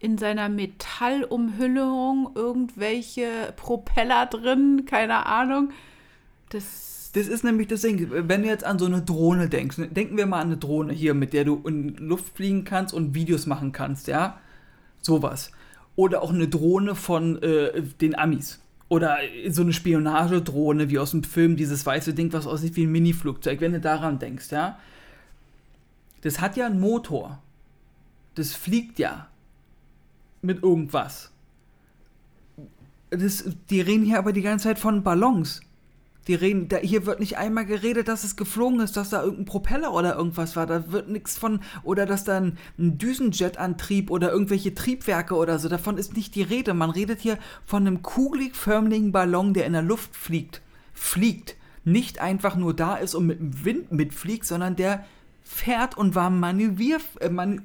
S1: in seiner Metallumhüllung irgendwelche Propeller drin, keine Ahnung. Das.
S2: Das ist nämlich das Ding, wenn du jetzt an so eine Drohne denkst, ne, denken wir mal an eine Drohne hier, mit der du in Luft fliegen kannst und Videos machen kannst, ja? Sowas. Oder auch eine Drohne von äh, den Amis. Oder so eine Spionagedrohne wie aus dem Film, dieses weiße Ding, was aussieht wie ein Mini-Flugzeug, wenn du daran denkst, ja? Das hat ja einen Motor. Das fliegt ja. Mit irgendwas. Das, die reden hier aber die ganze Zeit von Ballons. Die reden, da, hier wird nicht einmal geredet, dass es geflogen ist, dass da irgendein Propeller oder irgendwas war. Da wird nichts von, oder dass da ein, ein Düsenjetantrieb oder irgendwelche Triebwerke oder so. Davon ist nicht die Rede. Man redet hier von einem kugeligförmigen Ballon, der in der Luft fliegt. Fliegt. nicht einfach nur da ist und mit dem Wind mitfliegt, sondern der fährt und war manövier... Äh, man,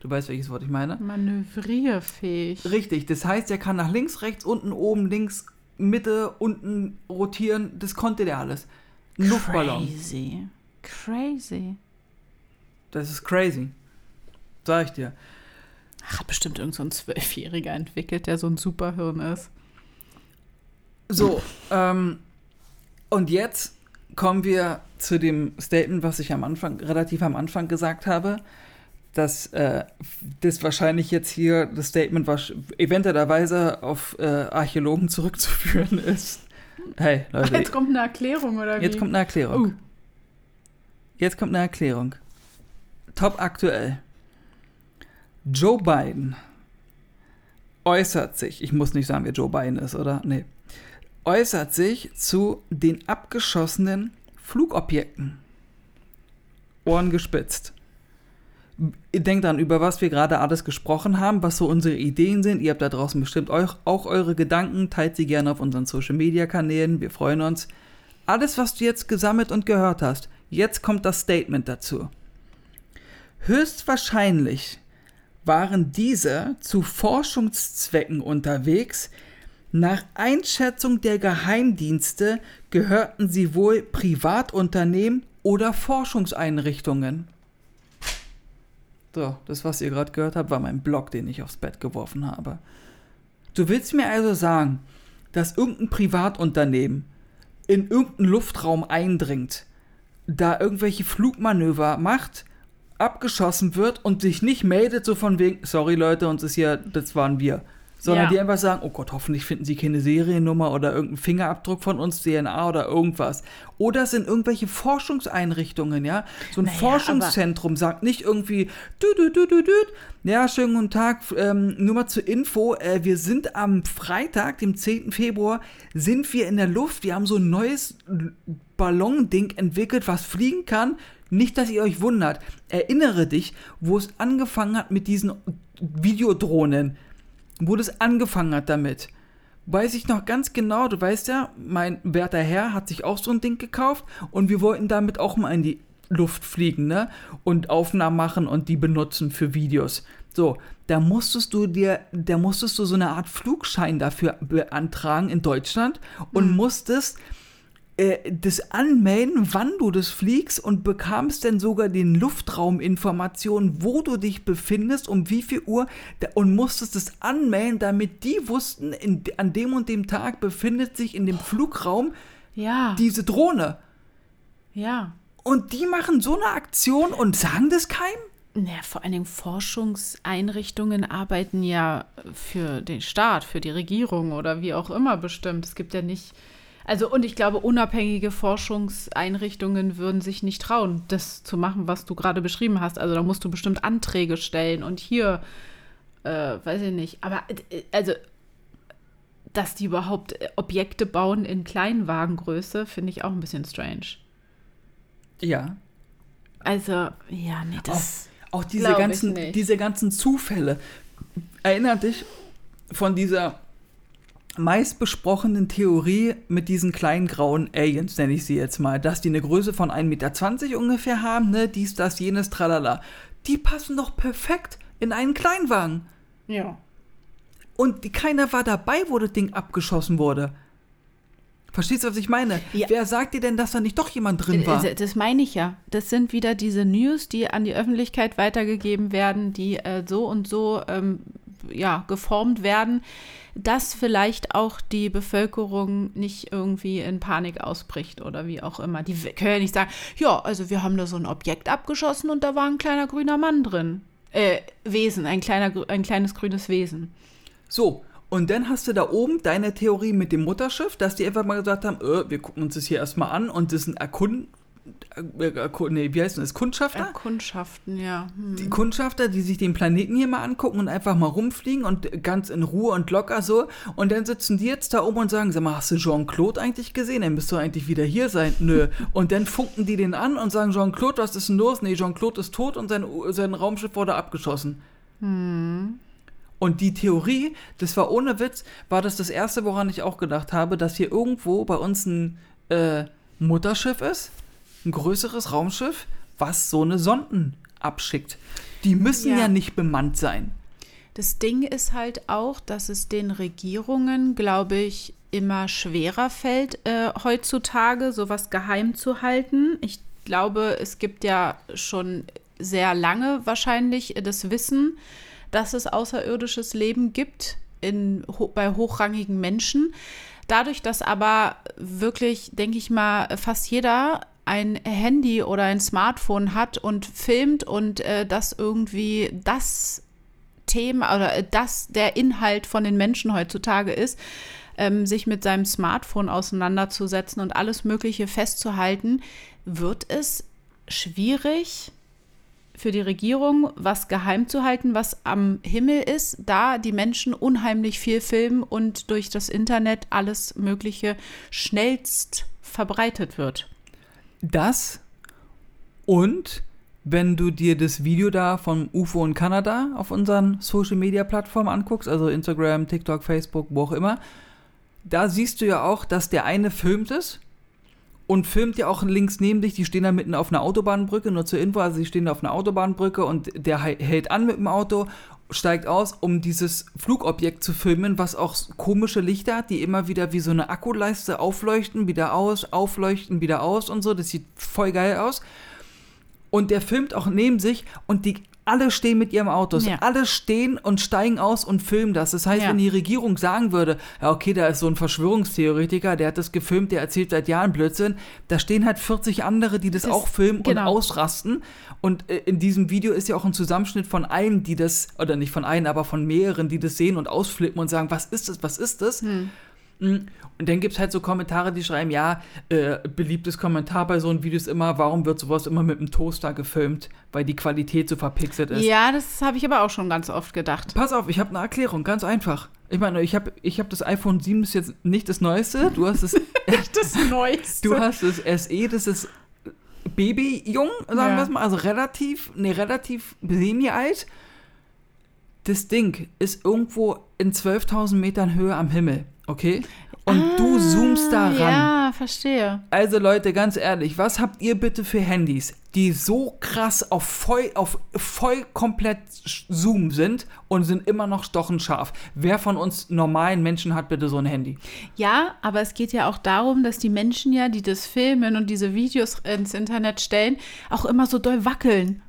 S2: du weißt, welches Wort ich meine?
S1: Manövrierfähig.
S2: Richtig, das heißt, er kann nach links, rechts, unten, oben, links, Mitte, unten rotieren. Das konnte der alles. Ein Luftballon.
S1: Crazy. Crazy.
S2: Das ist crazy. Sag ich dir.
S1: Ach, hat bestimmt irgend so ein Zwölfjähriger entwickelt, der so ein Superhirn ist.
S2: So, ähm, und jetzt kommen wir zu dem Statement, was ich am Anfang, relativ am Anfang gesagt habe, dass äh, das wahrscheinlich jetzt hier das Statement was eventuellerweise auf äh, Archäologen zurückzuführen ist. Hey, Leute.
S1: Jetzt kommt eine Erklärung, oder wie?
S2: Jetzt kommt eine Erklärung.
S1: Uh.
S2: Jetzt kommt eine Erklärung. Top aktuell. Joe Biden äußert sich, ich muss nicht sagen, wer Joe Biden ist, oder? Nee. Äußert sich zu den abgeschossenen Flugobjekten. Ohren gespitzt. Denkt dran, über was wir gerade alles gesprochen haben, was so unsere Ideen sind. Ihr habt da draußen bestimmt euch, auch eure Gedanken. Teilt sie gerne auf unseren Social Media Kanälen. Wir freuen uns. Alles, was du jetzt gesammelt und gehört hast, jetzt kommt das Statement dazu. Höchstwahrscheinlich waren diese zu Forschungszwecken unterwegs. Nach Einschätzung der Geheimdienste gehörten sie wohl Privatunternehmen oder Forschungseinrichtungen. So, das, was ihr gerade gehört habt, war mein Blog, den ich aufs Bett geworfen habe. Du willst mir also sagen, dass irgendein Privatunternehmen in irgendeinen Luftraum eindringt, da irgendwelche Flugmanöver macht, abgeschossen wird und sich nicht meldet, so von wegen, sorry Leute, uns ist hier, das waren wir. Sondern
S1: Ja.
S2: die einfach sagen, oh Gott, hoffentlich finden sie keine Seriennummer oder irgendeinen Fingerabdruck von uns, DNA oder irgendwas. Oder es sind irgendwelche Forschungseinrichtungen, ja. So ein
S1: Naja,
S2: Forschungszentrum sagt nicht irgendwie, du, du, du, du, du. Ja, schönen guten Tag. Ähm, nur mal zur Info, äh, wir sind am Freitag, dem 10. Februar, sind wir in der Luft. Wir haben so ein neues Ballonding entwickelt, was fliegen kann. Nicht, dass ihr euch wundert. Erinnere dich, wo es angefangen hat mit diesen Videodrohnen. Wo das angefangen hat damit. Weiß ich noch ganz genau, du weißt ja, mein werter Herr hat sich auch so ein Ding gekauft und wir wollten damit auch mal in die Luft fliegen, ne? Und Aufnahmen machen und die benutzen für Videos. So, da musstest du dir, da musstest du so eine Art Flugschein dafür beantragen in Deutschland und musstest äh, das anmelden, wann du das fliegst und bekamst dann sogar den Luftrauminformationen, wo du dich befindest, um wie viel Uhr und musstest es anmelden, damit die wussten, in, an dem und dem Tag befindet sich in dem Flugraum
S1: Ja,
S2: diese Drohne.
S1: ja.
S2: Und die machen so eine Aktion und sagen das keinem?
S1: Naja, vor allen Dingen Forschungseinrichtungen arbeiten ja für den Staat, für die Regierung oder wie auch immer bestimmt. Es gibt ja nicht. Also, und ich glaube, unabhängige Forschungseinrichtungen würden sich nicht trauen, das zu machen, was du gerade beschrieben hast. Also, da musst du bestimmt Anträge stellen und hier, äh, weiß ich nicht. Aber, äh, also, dass die überhaupt äh, Objekte bauen in Kleinwagengröße, finde ich auch ein bisschen strange.
S2: Ja.
S1: Also, ja, nee, das.
S2: Auch diese
S1: Glaub ich
S2: ganzen, diese ganzen Zufälle. Erinnert dich von dieser meist besprochenen Theorie mit diesen kleinen grauen Aliens, nenne ich sie jetzt mal, dass die eine Größe von 1,20 Meter ungefähr haben, ne? Dies, das, jenes, tralala. Die passen doch perfekt in einen Kleinwagen.
S1: Ja.
S2: Und die, keiner war dabei, wo das Ding abgeschossen wurde. Verstehst du, was ich meine?
S1: Ja.
S2: Wer sagt dir denn, dass da nicht doch jemand drin war?
S1: Äh, Das meine ich ja. Das sind wieder diese News, die an die Öffentlichkeit weitergegeben werden, die äh, so und so ähm, ja, geformt werden, dass vielleicht auch die Bevölkerung nicht irgendwie in Panik ausbricht oder wie auch immer. Die können ja nicht sagen, ja, also wir haben da so ein Objekt abgeschossen und da war ein kleiner grüner Mann drin. Äh, Wesen, ein, kleiner, ein kleines grünes Wesen.
S2: So, und dann hast du da oben deine Theorie mit dem Mutterschiff, dass die einfach mal gesagt haben, äh, wir gucken uns das hier erstmal an und das sind Erkund... Äh, Erkund nee, wie heißt das? Kundschafter?
S1: Erkundschaften, ja. Hm.
S2: die Kundschafter, die sich den Planeten hier mal angucken und einfach mal rumfliegen und ganz in Ruhe und locker so. Und dann sitzen die jetzt da oben und sagen, sag mal, hast du Jean-Claude eigentlich gesehen? Dann müsst du eigentlich wieder hier sein. Nö. Und dann funken die den an und sagen, Jean-Claude, was ist denn los? Nee, Jean-Claude ist tot und sein, sein Raumschiff wurde abgeschossen. Und die Theorie, das war ohne Witz, war das das erste, woran ich auch gedacht habe, dass hier irgendwo bei uns ein, äh, Mutterschiff ist, ein größeres Raumschiff, was so eine Sonden abschickt. Die müssen ja,
S1: Ja.
S2: nicht bemannt sein.
S1: Das Ding ist halt auch, dass es den Regierungen, glaube ich, immer schwerer fällt, äh, heutzutage sowas geheim zu halten. Ich glaube, es gibt ja schon sehr lange wahrscheinlich das Wissen, dass es außerirdisches Leben gibt in, bei hochrangigen Menschen. Dadurch, dass aber wirklich, denke ich mal, fast jeder ein Handy oder ein Smartphone hat und filmt und äh, das irgendwie das Thema oder äh, das der Inhalt von den Menschen heutzutage ist, ähm, sich mit seinem Smartphone auseinanderzusetzen und alles Mögliche festzuhalten, wird es schwierig für die Regierung, was geheim zu halten, was am Himmel ist, da die Menschen unheimlich viel filmen und durch das Internet alles Mögliche schnellst verbreitet wird.
S2: Das und wenn du dir das Video da vom UFO in Kanada auf unseren Social Media Plattformen anguckst, also Instagram, TikTok, Facebook, wo auch immer, da siehst du ja auch, dass der eine filmt es und filmt ja auch links neben dich, die stehen da mitten auf einer Autobahnbrücke, nur zur Info, also sie stehen da auf einer Autobahnbrücke und der hält an mit dem Auto, steigt aus, um dieses Flugobjekt zu filmen, was auch komische Lichter hat, die immer wieder wie so eine Akkuleiste aufleuchten, wieder aus, aufleuchten, wieder aus und so, das sieht voll geil aus. Und der filmt auch neben sich und die alle stehen mit ihrem Autos.
S1: Ja.
S2: Alle stehen und steigen aus und filmen das. Das heißt,
S1: Ja.
S2: wenn die Regierung sagen würde, ja, okay, da ist so ein Verschwörungstheoretiker, der hat das gefilmt, der erzählt seit Jahren Blödsinn, da stehen halt 40 andere, die das,
S1: Das-
S2: auch filmen
S1: genau.
S2: und ausrasten. Und äh, in diesem Video ist ja auch ein Zusammenschnitt von allen, die das, oder nicht von allen, aber von mehreren, die das sehen und ausflippen und sagen, was ist das, was ist das?
S1: Hm.
S2: Mm, Und dann gibt es halt so Kommentare, die schreiben, ja, äh, beliebtes Kommentar bei so einem Video ist immer, warum wird sowas immer mit einem Toaster gefilmt, weil die Qualität so verpixelt ist.
S1: Ja, das habe ich aber auch schon ganz oft gedacht.
S2: Pass auf, ich habe eine Erklärung, ganz einfach. Ich meine, ich habe ich hab das iPhone 7, das ist jetzt nicht das Neueste. Du hast das,
S1: Das Neueste.
S2: du hast das SE, das ist Babyjung, sagen
S1: Ja.
S2: wir es mal, also relativ, nee, relativ semi-alt. Das Ding ist irgendwo in 12.000 Metern Höhe am Himmel, okay? Und du zoomst da ran.
S1: Ah, Ja, verstehe.
S2: Also Leute, ganz ehrlich, was habt ihr bitte für Handys, die so krass auf voll, auf voll komplett Zoom sind und sind immer noch stochenscharf? Wer von uns normalen Menschen hat bitte so ein Handy?
S1: Ja, aber es geht ja auch darum, dass die Menschen ja, die das filmen und diese Videos ins Internet stellen, auch immer so doll wackeln.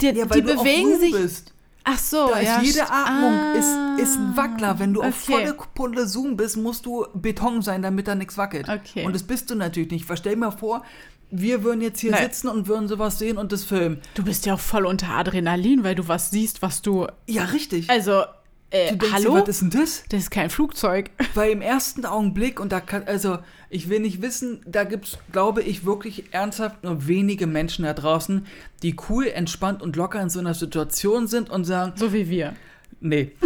S1: Die, die bewegen sich.
S2: bist.
S1: Ach so,
S2: Da
S1: ja.
S2: ist jede Atmung
S1: ah,
S2: ist, ist ein Wackler. Wenn du auf
S1: okay.
S2: volle Pulle Zoom bist, musst du Beton sein, damit da nichts wackelt.
S1: Okay.
S2: Und das bist du natürlich nicht. Verstell dir mal vor, wir würden jetzt hier
S1: Nein.
S2: sitzen und würden sowas sehen und das filmen.
S1: Du bist ja auch voll unter Adrenalin, weil du was siehst, was du.
S2: Ja, richtig.
S1: Also, äh,
S2: du denkst
S1: hallo?
S2: was ist denn das?
S1: das ist kein Flugzeug.
S2: Weil im ersten Augenblick, und da kann, also ich will nicht wissen, da gibt es, glaube ich, wirklich ernsthaft nur wenige Menschen da draußen, die cool, entspannt und locker in so einer Situation sind und sagen,
S1: So wie wir.
S2: nee.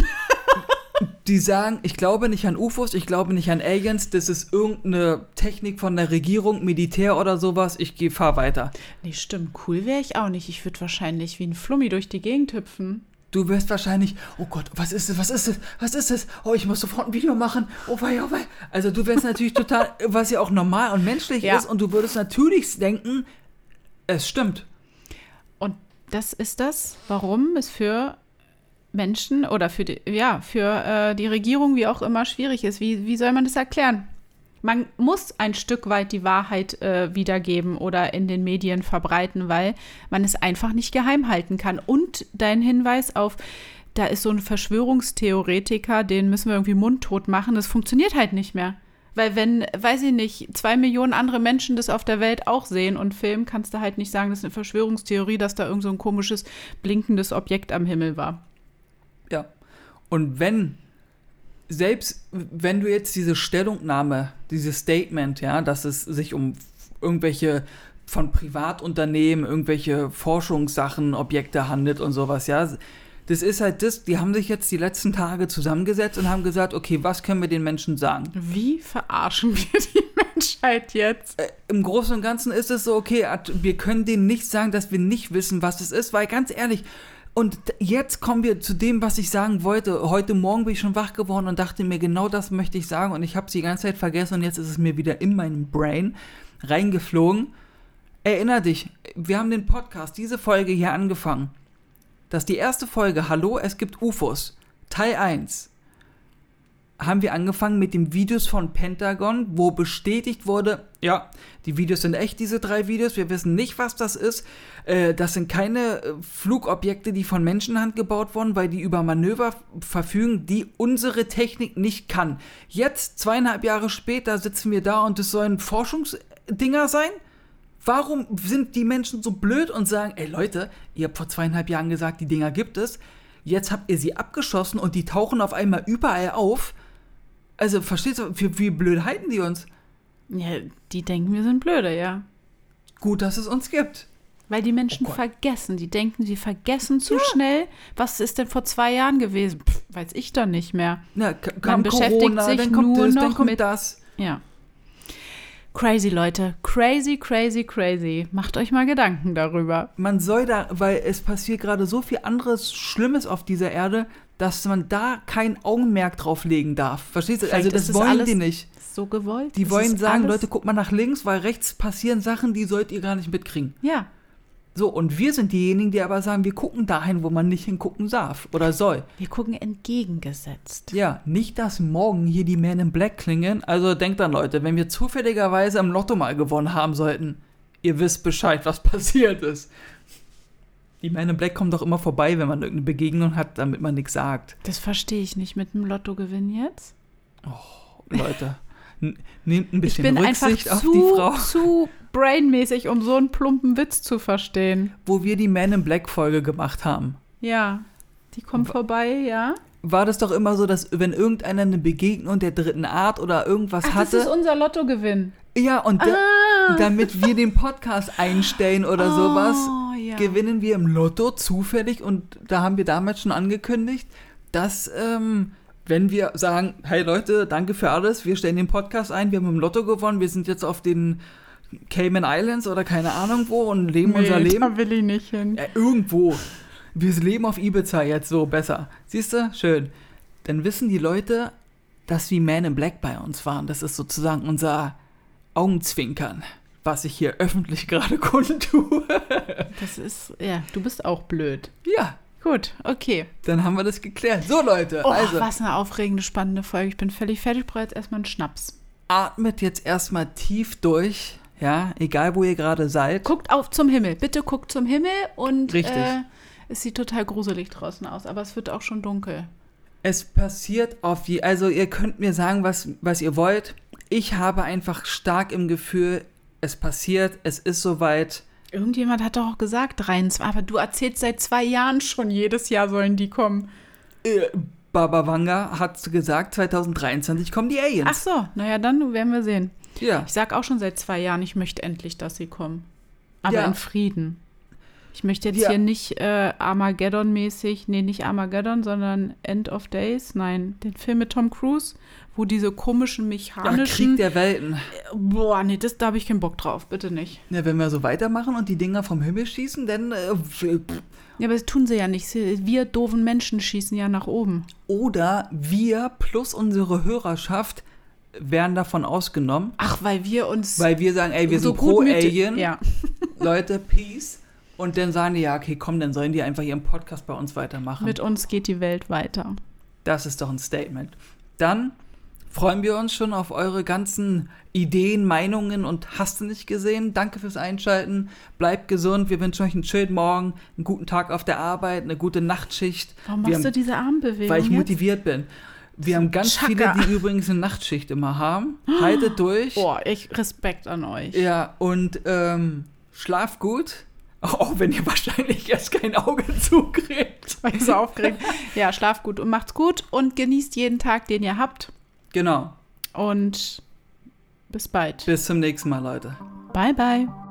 S2: die sagen, ich glaube nicht an UFOs, ich glaube nicht an Aliens, das ist irgendeine Technik von der Regierung, Militär oder sowas, ich gehe, fahr weiter.
S1: Nee, stimmt. Cool wäre ich auch nicht. Ich würde wahrscheinlich wie ein Flummi durch die Gegend hüpfen.
S2: Du wirst wahrscheinlich, oh Gott, was ist das, was ist das, was ist das? Oh, ich muss sofort ein Video machen. Oh wei, oh wei. Also du wärst natürlich total, was ja auch normal und menschlich
S1: Ja.
S2: ist und du würdest natürlich denken, es stimmt.
S1: Und das ist das, warum es für Menschen oder für die, ja, für äh, die Regierung wie auch immer schwierig ist. Wie, wie soll man das erklären? Man muss ein Stück weit die Wahrheit äh, wiedergeben oder in den Medien verbreiten, weil man es einfach nicht geheim halten kann. Und dein Hinweis auf, da ist so ein Verschwörungstheoretiker, den müssen wir irgendwie mundtot machen, das funktioniert halt nicht mehr. Weil wenn, weiß ich nicht, zwei Millionen andere Menschen das auf der Welt auch sehen und filmen, kannst du halt nicht sagen, das ist eine Verschwörungstheorie, dass da irgend so ein komisches, blinkendes Objekt am Himmel war.
S2: Ja. Und wenn, selbst wenn du jetzt diese Stellungnahme, dieses Statement, ja, dass es sich um irgendwelche von Privatunternehmen, irgendwelche Forschungssachen, Objekte handelt und sowas, ja, das ist halt das, die haben sich jetzt die letzten Tage zusammengesetzt und haben gesagt, okay, was können wir den Menschen sagen?
S1: Wie verarschen wir die Menschheit jetzt?
S2: Äh, Im Großen und Ganzen ist es so, okay, wir können denen nicht sagen, dass wir nicht wissen, was es ist, weil ganz ehrlich, und jetzt kommen wir zu dem, was ich sagen wollte. Heute Morgen bin ich schon wach geworden und dachte mir, genau das möchte ich sagen und ich habe es die ganze Zeit vergessen und jetzt ist es mir wieder in meinem Brain. reingeflogen. Erinner dich, wir haben den Podcast, diese Folge hier angefangen. Das ist die erste Folge, Hallo, es gibt UFOs, Teil 1 haben wir angefangen mit den Videos von Pentagon, wo bestätigt wurde, ja, die Videos sind echt, diese drei Videos, wir wissen nicht, was das ist. Äh, das sind keine äh, Flugobjekte, die von Menschenhand gebaut wurden, weil die über Manöver verfügen, die unsere Technik nicht kann. Jetzt, zweieinhalb Jahre später, sitzen wir da und es sollen Forschungsdinger sein? Warum sind die Menschen so blöd und sagen, ey Leute, ihr habt vor zweieinhalb Jahren gesagt, die Dinger gibt es, jetzt habt ihr sie abgeschossen und die tauchen auf einmal überall auf also, verstehst du, wie, wie blöd halten die uns?
S1: Ja, die denken, wir sind blöde, ja.
S2: Gut, dass es uns gibt.
S1: Weil die Menschen oh vergessen. Die denken, sie vergessen zu ja. schnell. Was ist denn vor zwei Jahren gewesen? Pff, weiß ich doch nicht mehr.
S2: Ja, Man beschäftigt Corona, sich dann kommt nur das, noch mit das.
S1: Ja. Crazy, Leute. Crazy, crazy, crazy. Macht euch mal Gedanken darüber.
S2: Man soll da, weil es passiert gerade so viel anderes Schlimmes auf dieser Erde, dass man da kein Augenmerk drauf legen darf. Verstehst du? Also das wollen die nicht.
S1: So gewollt.
S2: Die wollen sagen, Leute, guckt mal nach links, weil rechts passieren Sachen, die sollt ihr gar nicht mitkriegen.
S1: Ja.
S2: So, und wir sind diejenigen, die aber sagen, wir gucken dahin, wo man nicht hingucken darf oder soll.
S1: Wir gucken entgegengesetzt.
S2: Ja, nicht, dass morgen hier die Men in Black klingen. Also denkt dann, Leute, wenn wir zufälligerweise im Lotto mal gewonnen haben sollten, ihr wisst Bescheid, was passiert ist. Die Men in Black kommen doch immer vorbei, wenn man irgendeine Begegnung hat, damit man nichts sagt.
S1: Das verstehe ich nicht mit dem Lottogewinn jetzt.
S2: Oh, Leute. Nehmt ein bisschen
S1: ich bin
S2: Rücksicht
S1: einfach
S2: zu, auf die Frau.
S1: zu brainmäßig, um so einen plumpen Witz zu verstehen.
S2: Wo wir die Man in Black Folge gemacht haben.
S1: Ja, die kommt War, vorbei, ja.
S2: War das doch immer so, dass wenn irgendeiner eine Begegnung der dritten Art oder irgendwas
S1: Ach,
S2: hatte.
S1: Das ist unser Lottogewinn.
S2: Ja, und ah. damit wir den Podcast einstellen oder oh. sowas, ja. gewinnen wir im Lotto zufällig und da haben wir damals schon angekündigt, dass ähm, wenn wir sagen, hey Leute, danke für alles, wir stellen den Podcast ein, wir haben im Lotto gewonnen, wir sind jetzt auf den Cayman Islands oder keine Ahnung wo und leben nee, unser Leben.
S1: Da will ich nicht hin.
S2: Ja, irgendwo. Wir leben auf Ibiza jetzt so besser. Siehst du? Schön. Dann wissen die Leute, dass wir Man in Black bei uns waren. Das ist sozusagen unser Augenzwinkern was ich hier öffentlich gerade kundtue.
S1: Das ist, ja, du bist auch blöd.
S2: Ja.
S1: Gut, okay.
S2: Dann haben wir das geklärt. So, Leute.
S1: Oh,
S2: also.
S1: was eine aufregende, spannende Folge. Ich bin völlig fertig, brauche jetzt erstmal einen Schnaps.
S2: Atmet jetzt erstmal tief durch, ja, egal wo ihr gerade seid.
S1: Guckt auf zum Himmel. Bitte guckt zum Himmel und Richtig. Äh, es sieht total gruselig draußen aus, aber es wird auch schon dunkel.
S2: Es passiert auf je, also ihr könnt mir sagen, was, was ihr wollt. Ich habe einfach stark im Gefühl, es passiert, es ist soweit.
S1: Irgendjemand hat doch auch gesagt, 23, aber du erzählst seit zwei Jahren schon, jedes Jahr sollen die kommen.
S2: Äh, Baba Wanga hat gesagt, 2023 kommen die Aliens.
S1: Ach so, naja, dann werden wir sehen.
S2: Ja.
S1: Ich sag auch schon seit zwei Jahren, ich möchte endlich, dass sie kommen. Aber ja. in Frieden. Ich möchte jetzt ja. hier nicht äh, Armageddon-mäßig, nee, nicht Armageddon, sondern End of Days, nein, den Film mit Tom Cruise, wo diese komischen mechanischen. Ja,
S2: Krieg der Welten. Äh,
S1: boah, nee, das, da habe ich keinen Bock drauf, bitte nicht.
S2: Ja, wenn wir so weitermachen und die Dinger vom Himmel schießen, dann. Äh,
S1: ja, aber das tun sie ja nicht. Wir doofen Menschen schießen ja nach oben.
S2: Oder wir plus unsere Hörerschaft werden davon ausgenommen.
S1: Ach, weil wir uns.
S2: Weil wir sagen, ey, wir so sind pro Alien. Ja. Leute, Peace. Und dann sagen die, ja, okay, komm, dann sollen die einfach ihren Podcast bei uns weitermachen.
S1: Mit uns geht die Welt weiter.
S2: Das ist doch ein Statement. Dann freuen wir uns schon auf eure ganzen Ideen, Meinungen und hast du nicht gesehen. Danke fürs Einschalten. Bleibt gesund. Wir wünschen euch einen schönen Morgen, einen guten Tag auf der Arbeit, eine gute Nachtschicht.
S1: Warum machst
S2: haben,
S1: du diese Armbewegung?
S2: Weil ich jetzt? motiviert bin. Wir haben ganz Chaka. viele, die übrigens eine Nachtschicht immer haben. Haltet durch.
S1: Boah, echt Respekt an euch.
S2: Ja, und ähm, schlaf gut. Auch wenn ihr wahrscheinlich erst kein Auge zukriegt.
S1: Weil ihr so aufgeregt. Ja, schlaft gut und macht's gut und genießt jeden Tag, den ihr habt.
S2: Genau.
S1: Und bis bald.
S2: Bis zum nächsten Mal, Leute.
S1: Bye, bye.